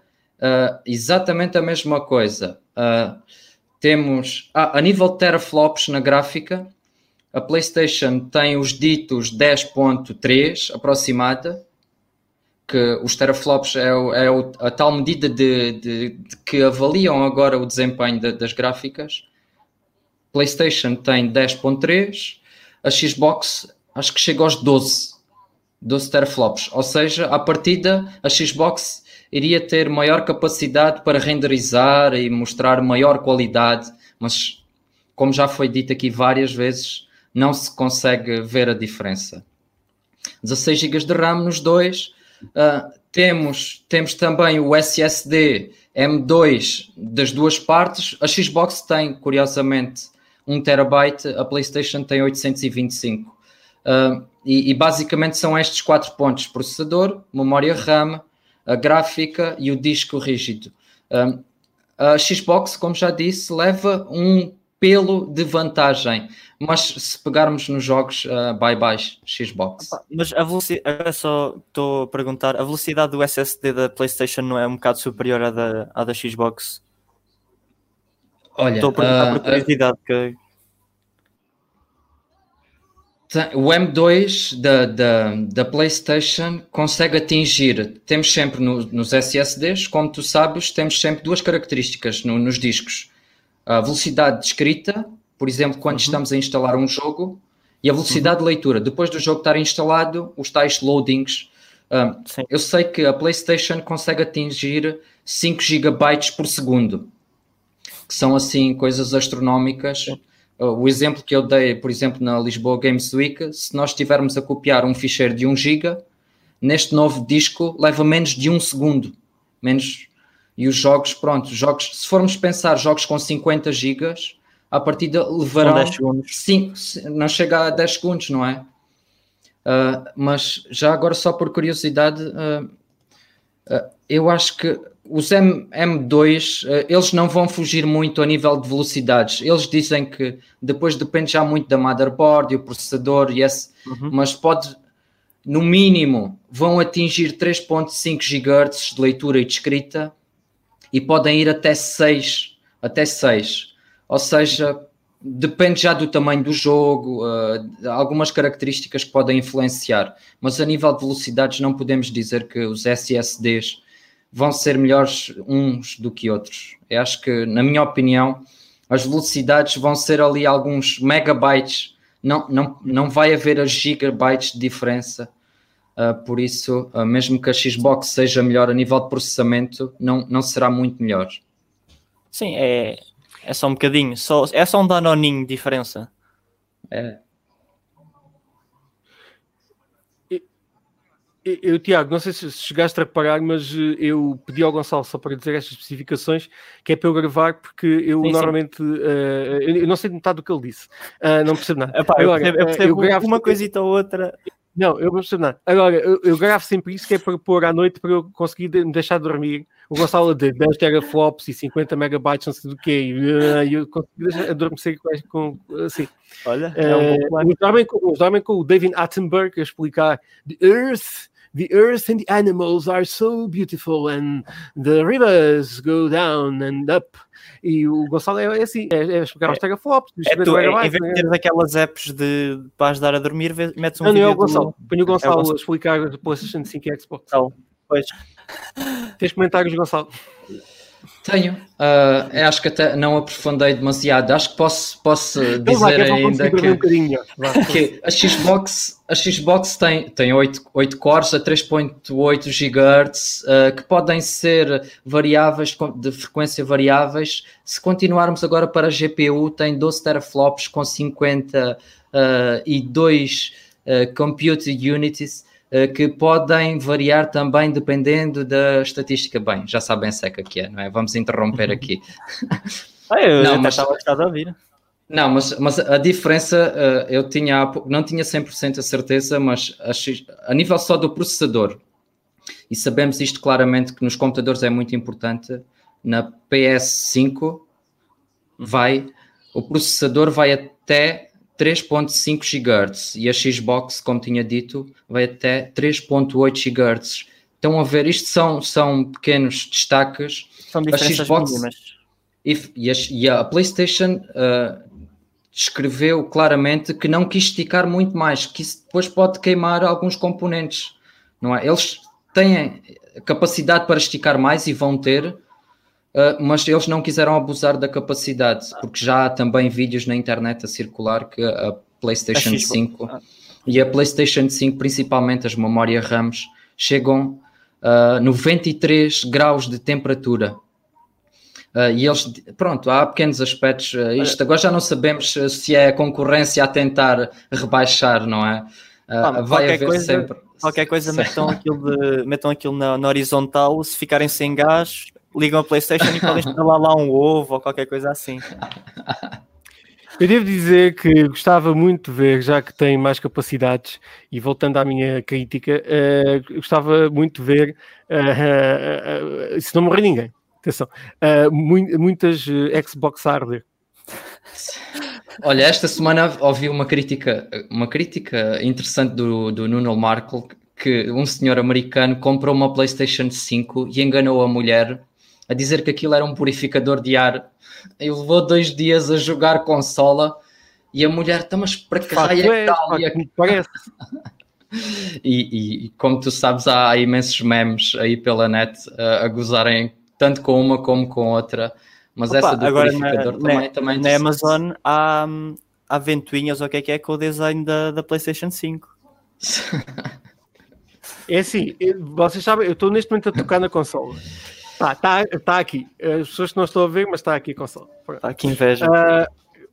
exatamente a mesma coisa. Temos ah, a nível de teraflops na gráfica, a PlayStation tem os ditos 10.3 aproximada, que os teraflops é, o, é o, a tal medida de, de, de, que avaliam agora o desempenho de, das gráficas. PlayStation tem 10.3, a Xbox acho que chega aos 12, 12 teraflops, ou seja, à partida a Xbox iria ter maior capacidade para renderizar e mostrar maior qualidade, mas como já foi dito aqui várias vezes, não se consegue ver a diferença. 16 GB de RAM nos dois, Uh, temos, temos também o SSD M2 das duas partes. A Xbox tem, curiosamente, 1 terabyte, a PlayStation tem 825. Uh, ah, e, e, basicamente são estes quatro pontos: processador, memória RAM, a gráfica e o disco rígido. Uh, a Xbox, como já disse, leva um pelo de vantagem. Mas se pegarmos nos jogos, uh, bye bye Xbox. Mas a velocidade, agora só estou a perguntar, a velocidade do SSD da PlayStation não é um bocado superior à da, à da Xbox? Olha, estou a perguntar uh, por curiosidade. Uh, que... O M2 da, da, da PlayStation consegue atingir, temos sempre no, nos SSDs, como tu sabes, temos sempre duas características no, nos discos a velocidade de escrita, por exemplo, quando uhum. estamos a instalar um jogo, e a velocidade uhum. de leitura. Depois do jogo estar instalado, os tais loadings. Um, eu sei que a PlayStation consegue atingir 5 GB por segundo, que são assim coisas astronómicas. Uh, o exemplo que eu dei, por exemplo, na Lisboa Games Week, se nós estivermos a copiar um ficheiro de 1 GB, neste novo disco leva menos de um segundo, menos e os jogos, pronto, jogos, se formos pensar jogos com 50 gigas, a partida levarão 10 segundos. 5, não chega a 10 segundos, não é? Uh, mas já agora só por curiosidade, uh, uh, eu acho que os M, M2 eles não vão fugir muito a nível de velocidades. Eles dizem que depois depende já muito da motherboard e o processador, e esse, uhum. mas pode no mínimo vão atingir 3.5 GHz de leitura e de escrita e podem ir até 6, até 6. Ou seja, depende já do tamanho do jogo, uh, algumas características que podem influenciar, mas a nível de velocidades não podemos dizer que os SSDs vão ser melhores uns do que outros. Eu acho que, na minha opinião, as velocidades vão ser ali alguns megabytes, não, não, não vai haver as gigabytes de diferença Uh, por isso, uh, mesmo que a Xbox seja melhor a nível de processamento, não, não será muito melhor. Sim, é, é só um bocadinho, só, é só um danoninho de diferença. É. Eu, Tiago, não sei se chegaste a reparar, mas eh, eu pedi ao Gonçalo só para dizer estas especificações, que é para eu gravar, porque eu sim, normalmente sim. Uh, eu não sei metade do que ele disse, uh, não percebo nada. Epá, Agora, eu percebo, eu percebo eu gravo, uma coisita ou outra. Não, eu vou nada. Agora, eu, eu, gravo sempre isso, que é para pôr à noite para eu conseguir me deixar dormir. O Gonçalo de 10 teraflops e 50 megabytes, não sei do que, e eu consegui adormecer com, com assim. Olha, é um bom plano. Os dormem com o David Attenborough a explicar The Earth the earth and the animals are so beautiful and the rivers go down and up. E o Gonçalo é, assim, é, é explicar é, os teraflops. É tu, é, em vez de teres aquelas apps de, para ajudar a dormir, metes um não, vídeo não é o Gonçalo. Do... Põe o Gonçalo, é o Gonçalo a explicar o PlayStation 5 e Xbox. Não, pois. Tens comentários, Gonçalo? Tenho. Uh, acho que até não aprofundei demasiado. Acho que posso, posso dizer vai, ainda que, um que a Xbox, a Xbox tem, tem 8, 8 cores a 3.8 GHz uh, que podem ser variáveis, de frequência variáveis. Se continuarmos agora para a GPU, tem 12 teraflops com 52 uh, compute units eh, que podem variar também dependendo da estatística. Bem, já sabem seca que é, não é? Vamos interromper uhum. aqui. Ah, eu não, mas estava a ouvir. Não, mas, mas a diferença, uh, eu tinha, não tinha 100% a certeza, mas a, a, nível só do processador, e sabemos isto claramente que nos computadores é muito importante, na PS5 vai, o processador vai até 3.5 GHz e a Xbox, como tinha dito, vai até 3.8 GHz. Estão a ver, isto são, são pequenos destaques. São diferenças a Xbox, mínimas. E, a, e a PlayStation uh, descreveu claramente que não quis esticar muito mais, que isso depois pode queimar alguns componentes, não é? Eles têm capacidade para esticar mais e vão ter, uh, mas eles não quiseram abusar da capacidade, porque já há também vídeos na internet a circular que a PlayStation a 5 ah. e a PlayStation 5, principalmente as memórias RAMs, chegam a uh, 93 graus de temperatura. Uh, e eles, pronto, há pequenos aspectos. Isto agora já não sabemos se é a concorrência a tentar rebaixar, não é? Uh, vai haver coisa, sempre. Qualquer coisa, metam aquilo, de, metam aquilo na, na, horizontal. Se ficarem sem gás, ligam a PlayStation e podem instalar lá um ovo ou qualquer coisa assim. Eu devo dizer que gostava muito de ver, já que tem mais capacidades, e voltando à minha crítica, uh, gostava muito de ver uh, uh, se não morrer ninguém. Atenção, muitas Xbox hardware. Olha, esta semana ouvi uma crítica, uma crítica interessante do, do Nuno Markle, que um senhor americano comprou uma PlayStation 5 e enganou a mulher a dizer que aquilo era um purificador de ar. E levou dois dias a jogar consola e a mulher, está, mas para que raio é que Parece. e, e, como tu sabes, há imensos memes aí pela net uh, a gozarem tanto com uma como com outra. Mas Opa, essa do agora purificador na, também, também na Amazon há, há ventoinhas ou o que é que é com o design da, da PlayStation 5. É assim, vocês sabem, eu estou neste momento a tocar na consola. Tá, tá, tá aqui. As pessoas não estão a ver, mas está aqui a consola. Está aqui inveja. Uh,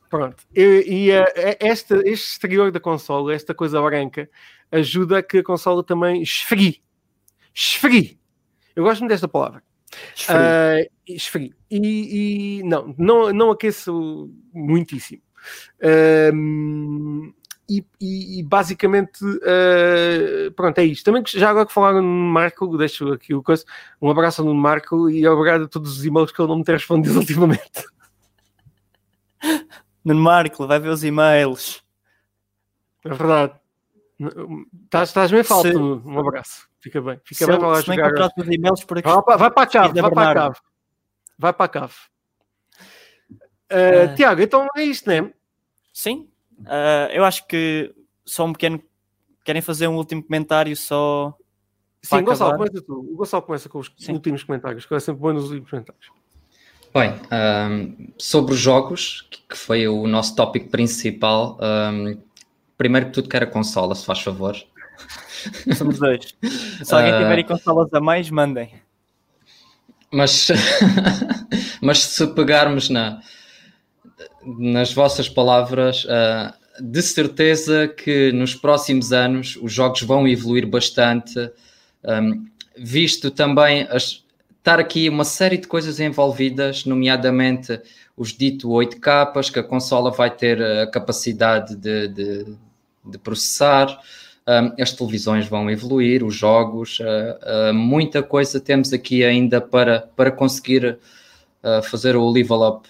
pronto. E, e uh, este, este exterior da consola, esta coisa branca, ajuda a que a consola também esfrie. Esfrie. Eu gosto muito desta palavra. Esfrie. Uh, esfrie. E, e, não, não, não aqueço muitíssimo. E, e, basicamente, uh, pronto, é isto. Também já agora que falaram no Marco, deixo aqui o coisa. Um abraço no Marco e obrigado a todos os e-mails que ele não me tem respondido ultimamente. No Marco, vai ver os e-mails. É verdade. Estás, estás bem falta. Se... Um abraço. Fica bem. Fica se bem para lá jogar. Os e-mails por aqui. Vai, para, vai para a cave. Vai para a cave. Vai para a cave. Uh, uh... Tiago, então é isto, não é? Sim. Uh, eu acho que só um pequeno. Querem fazer um último comentário só. Sim, Gonçalo, começa tu. O Gonçalo começa com os Sim. últimos comentários, que é sempre bom nos últimos comentários. Bem, um, sobre os jogos, que foi o nosso tópico principal, um, primeiro que tudo quer a consola, se faz favor. Somos dois. Se alguém uh, tiver consolas a mais, mandem. Mas, mas se pegarmos na, nas vossas palavras, uh, de certeza que nos próximos anos os jogos vão evoluir bastante, um, visto também as, estar aqui uma série de coisas envolvidas, nomeadamente os dito 8 capas, que a consola vai ter a capacidade de, de, de processar, um, as televisões vão evoluir, os jogos, uh, uh, muita coisa temos aqui ainda para, para conseguir uh, fazer o level up.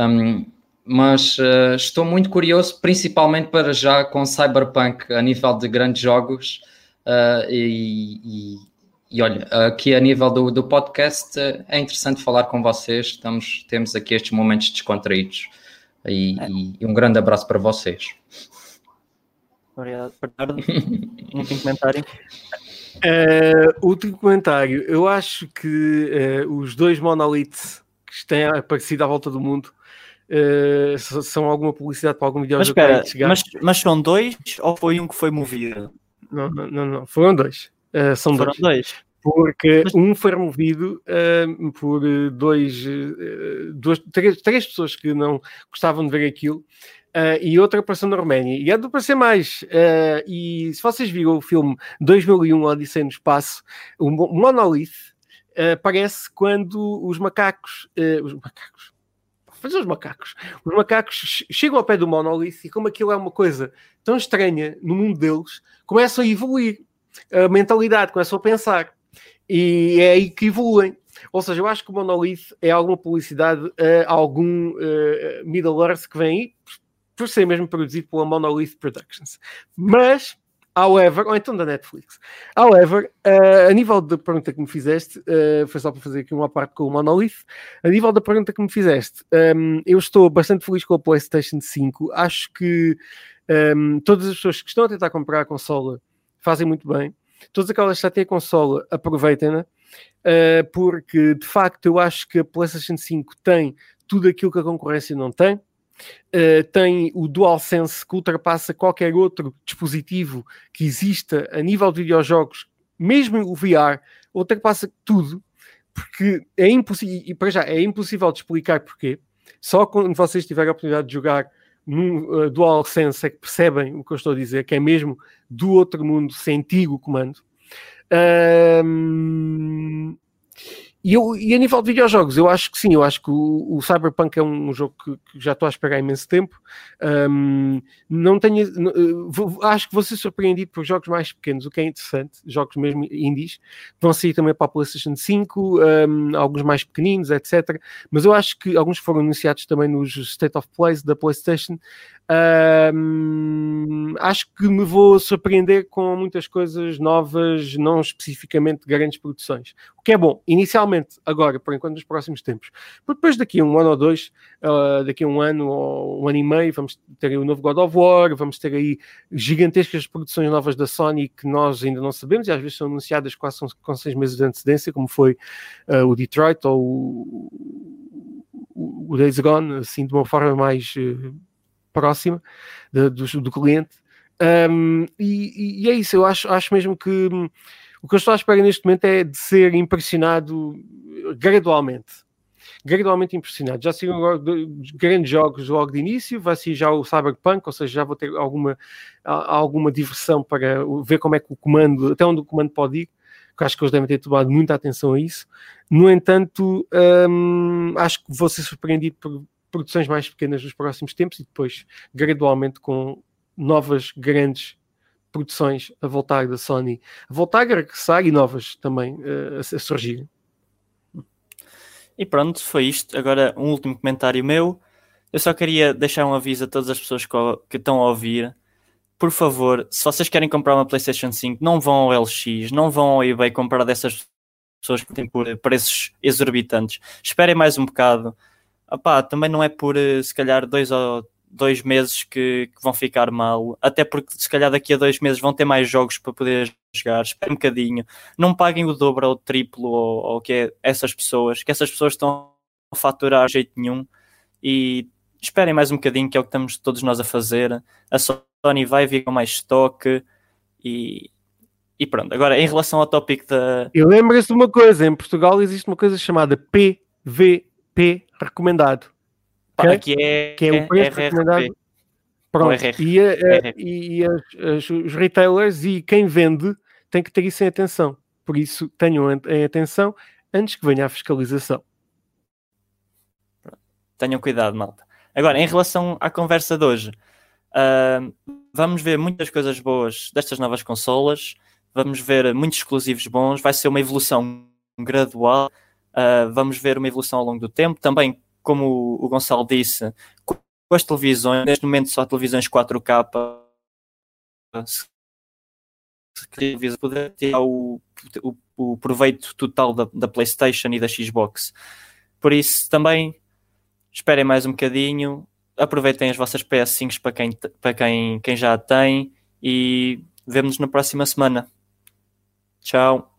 Um, mas uh, estou muito curioso, principalmente para já com Cyberpunk a nível de grandes jogos. Uh, e, e, e, olha, aqui a nível do, do podcast é interessante falar com vocês. Estamos, temos aqui estes momentos descontraídos. E, é. e um grande abraço para vocês. Obrigado, Bernardo. último comentário. Uh, último comentário. Eu acho que uh, os dois monoliths que têm aparecido à volta do mundo Uh, são alguma publicidade para algum videojogo mas, espera, mas, mas são dois ou foi um que foi movido? Não, não, não, não. foram dois. Uh, são foram dois. dois. Porque mas... um foi removido uh, por dois, duas, três, três pessoas que não gostavam de ver aquilo. e outra apareceu na Roménia. E há de aparecer mais. e se vocês viram o filme 2001 Odisseia no Espaço, o Monolith aparece quando os macacos, os macacos, fazer os macacos. Os macacos chegam ao pé do monolith e como aquilo é uma coisa tão estranha no mundo deles, começam a evoluir a mentalidade, começam a pensar. E é aí que evoluem. Ou seja, eu acho que o Monolith é alguma publicidade a algum uh, Middle Earth que vem aí, por ser mesmo produzido pela Monolith Productions. Mas, however, ou então da Netflix. However, uh, a nível da pergunta que me fizeste, uh, foi só para fazer aqui uma parte com o Monolith. A nível da pergunta que me fizeste, um, eu estou bastante feliz com a PlayStation 5. Acho que um, todas as pessoas que estão a tentar comprar a consola fazem muito bem. Todas aquelas que já têm a consola, aproveitem-na. Uh, porque de facto eu acho que a PlayStation 5 tem tudo aquilo que a concorrência não tem. Uh, tem o DualSense que ultrapassa qualquer outro dispositivo que exista a nível de videojogos, mesmo o VR, ultrapassa tudo, porque é impossível, e para já é impossível de explicar porquê. Só quando vocês tiverem a oportunidade de jogar no uh, DualSense é que percebem o que eu estou a dizer, que é mesmo do outro mundo sentir o comando. Um, e, eu, e a nível de videojogos, eu acho que sim, eu acho que o, o Cyberpunk é um, jogo que, que, já estou a esperar há imenso tempo. Um, não tenho, uh, acho que vou ser surpreendido por jogos mais pequenos, o que é interessante, jogos mesmo indies, vão sair também para a PlayStation 5, um, alguns mais pequeninos, etc. Mas eu acho que alguns foram anunciados também nos State of Plays da PlayStation. Um, acho que me vou surpreender com muitas coisas novas, não especificamente grandes produções. O que é bom, inicialmente, agora, por enquanto, nos próximos tempos. Porque depois, daqui a um ano ou dois, uh, daqui a um ano ou um ano e meio, vamos ter aí o novo God of War, vamos ter aí gigantescas produções novas da Sony que nós ainda não sabemos e às vezes são anunciadas quase com seis meses de antecedência, como foi uh, o Detroit ou o, o, Days Gone, assim, de uma forma mais. Uh, próxima de, do, do, cliente. Um, e, e, é isso, eu acho, acho mesmo que hum, o que eu estou à espera neste momento é de ser impressionado gradualmente. Gradualmente impressionado. Já saíram grandes jogos logo de início, vai ser já o Cyberpunk, ou seja, já vou ter alguma, alguma diversão para ver como é que o comando, até onde o comando pode ir, que acho que eles devem ter tomado muita atenção a isso. No entanto, hum, acho que vou ser surpreendido por, produções mais pequenas nos próximos tempos e depois gradualmente com novas grandes produções a voltar da Sony, a voltar a regressar e novas também uh, a, surgir. E pronto, foi isto. Agora um último comentário meu. Eu só queria deixar um aviso a todas as pessoas que, estão a ouvir. Por favor, se vocês querem comprar uma PlayStation 5, não vão ao LX, não vão ao eBay comprar dessas pessoas que têm por preços exorbitantes. Esperem mais um bocado opá, também não é por eh, se calhar dois ou dois meses que, que, vão ficar mal, até porque se calhar daqui a dois meses vão ter mais jogos para poder jogar, espere um bocadinho, não paguem o dobro ou o triplo ou, ou que é essas pessoas, que essas pessoas estão a faturar de jeito nenhum. E esperem mais um bocadinho que é o que estamos todos nós a fazer, a Sony vai vir com mais estoque e, e pronto, agora em relação ao tópico da... E lembre-se de uma coisa, em Portugal existe uma coisa chamada PV P recomendado. Que, é, que é o preço recomendado. Pronto. RR. E, a, a, e as, as, os retailers e quem vende tem que ter isso em atenção. Por isso, tenham em atenção antes que venha a fiscalização. Tenham cuidado, malta. Agora, em relação à conversa de hoje, uh, vamos ver muitas coisas boas destas novas consolas, vamos ver muitos exclusivos bons, vai ser uma evolução gradual Uh, vamos ver uma evolução ao longo do tempo. Também, como o Gonçalo disse, com as televisões, neste momento só televisões 4K, se poder ter o, o, o, proveito total da, da, PlayStation e da Xbox. Por isso, também esperem mais um bocadinho, aproveitem as vossas PS5 para quem, para quem, quem já tem e vemos-nos na próxima semana. Tchau.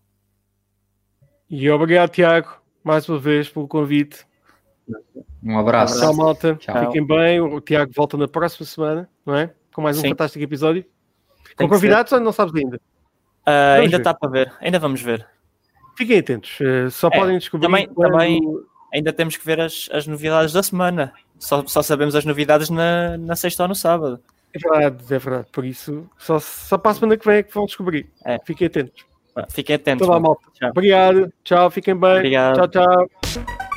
E obrigado, Tiago mais uma vez pelo convite. Um abraço. Tchau, malta. Tchau. Fiquem bem. O Tiago volta na próxima semana, não é? Com mais um Sim. fantástico episódio. Tem Com convidados ou não sabes ainda? Uh, ainda está para ver. Ainda vamos ver. Fiquem atentos. Uh, só é, podem descobrir. Também, quando... também ainda temos que ver as, as novidades da semana. Só, só sabemos as novidades na, na sexta ou no sábado. É verdade, é verdade. Por isso, só, só para a semana que vem é que vão descobrir. É. Fiquem atentos. Fiquem atentos. Então, malta. Tchau. Obrigado. Tchau. Fiquem bem. Obrigado. Tchau, tchau.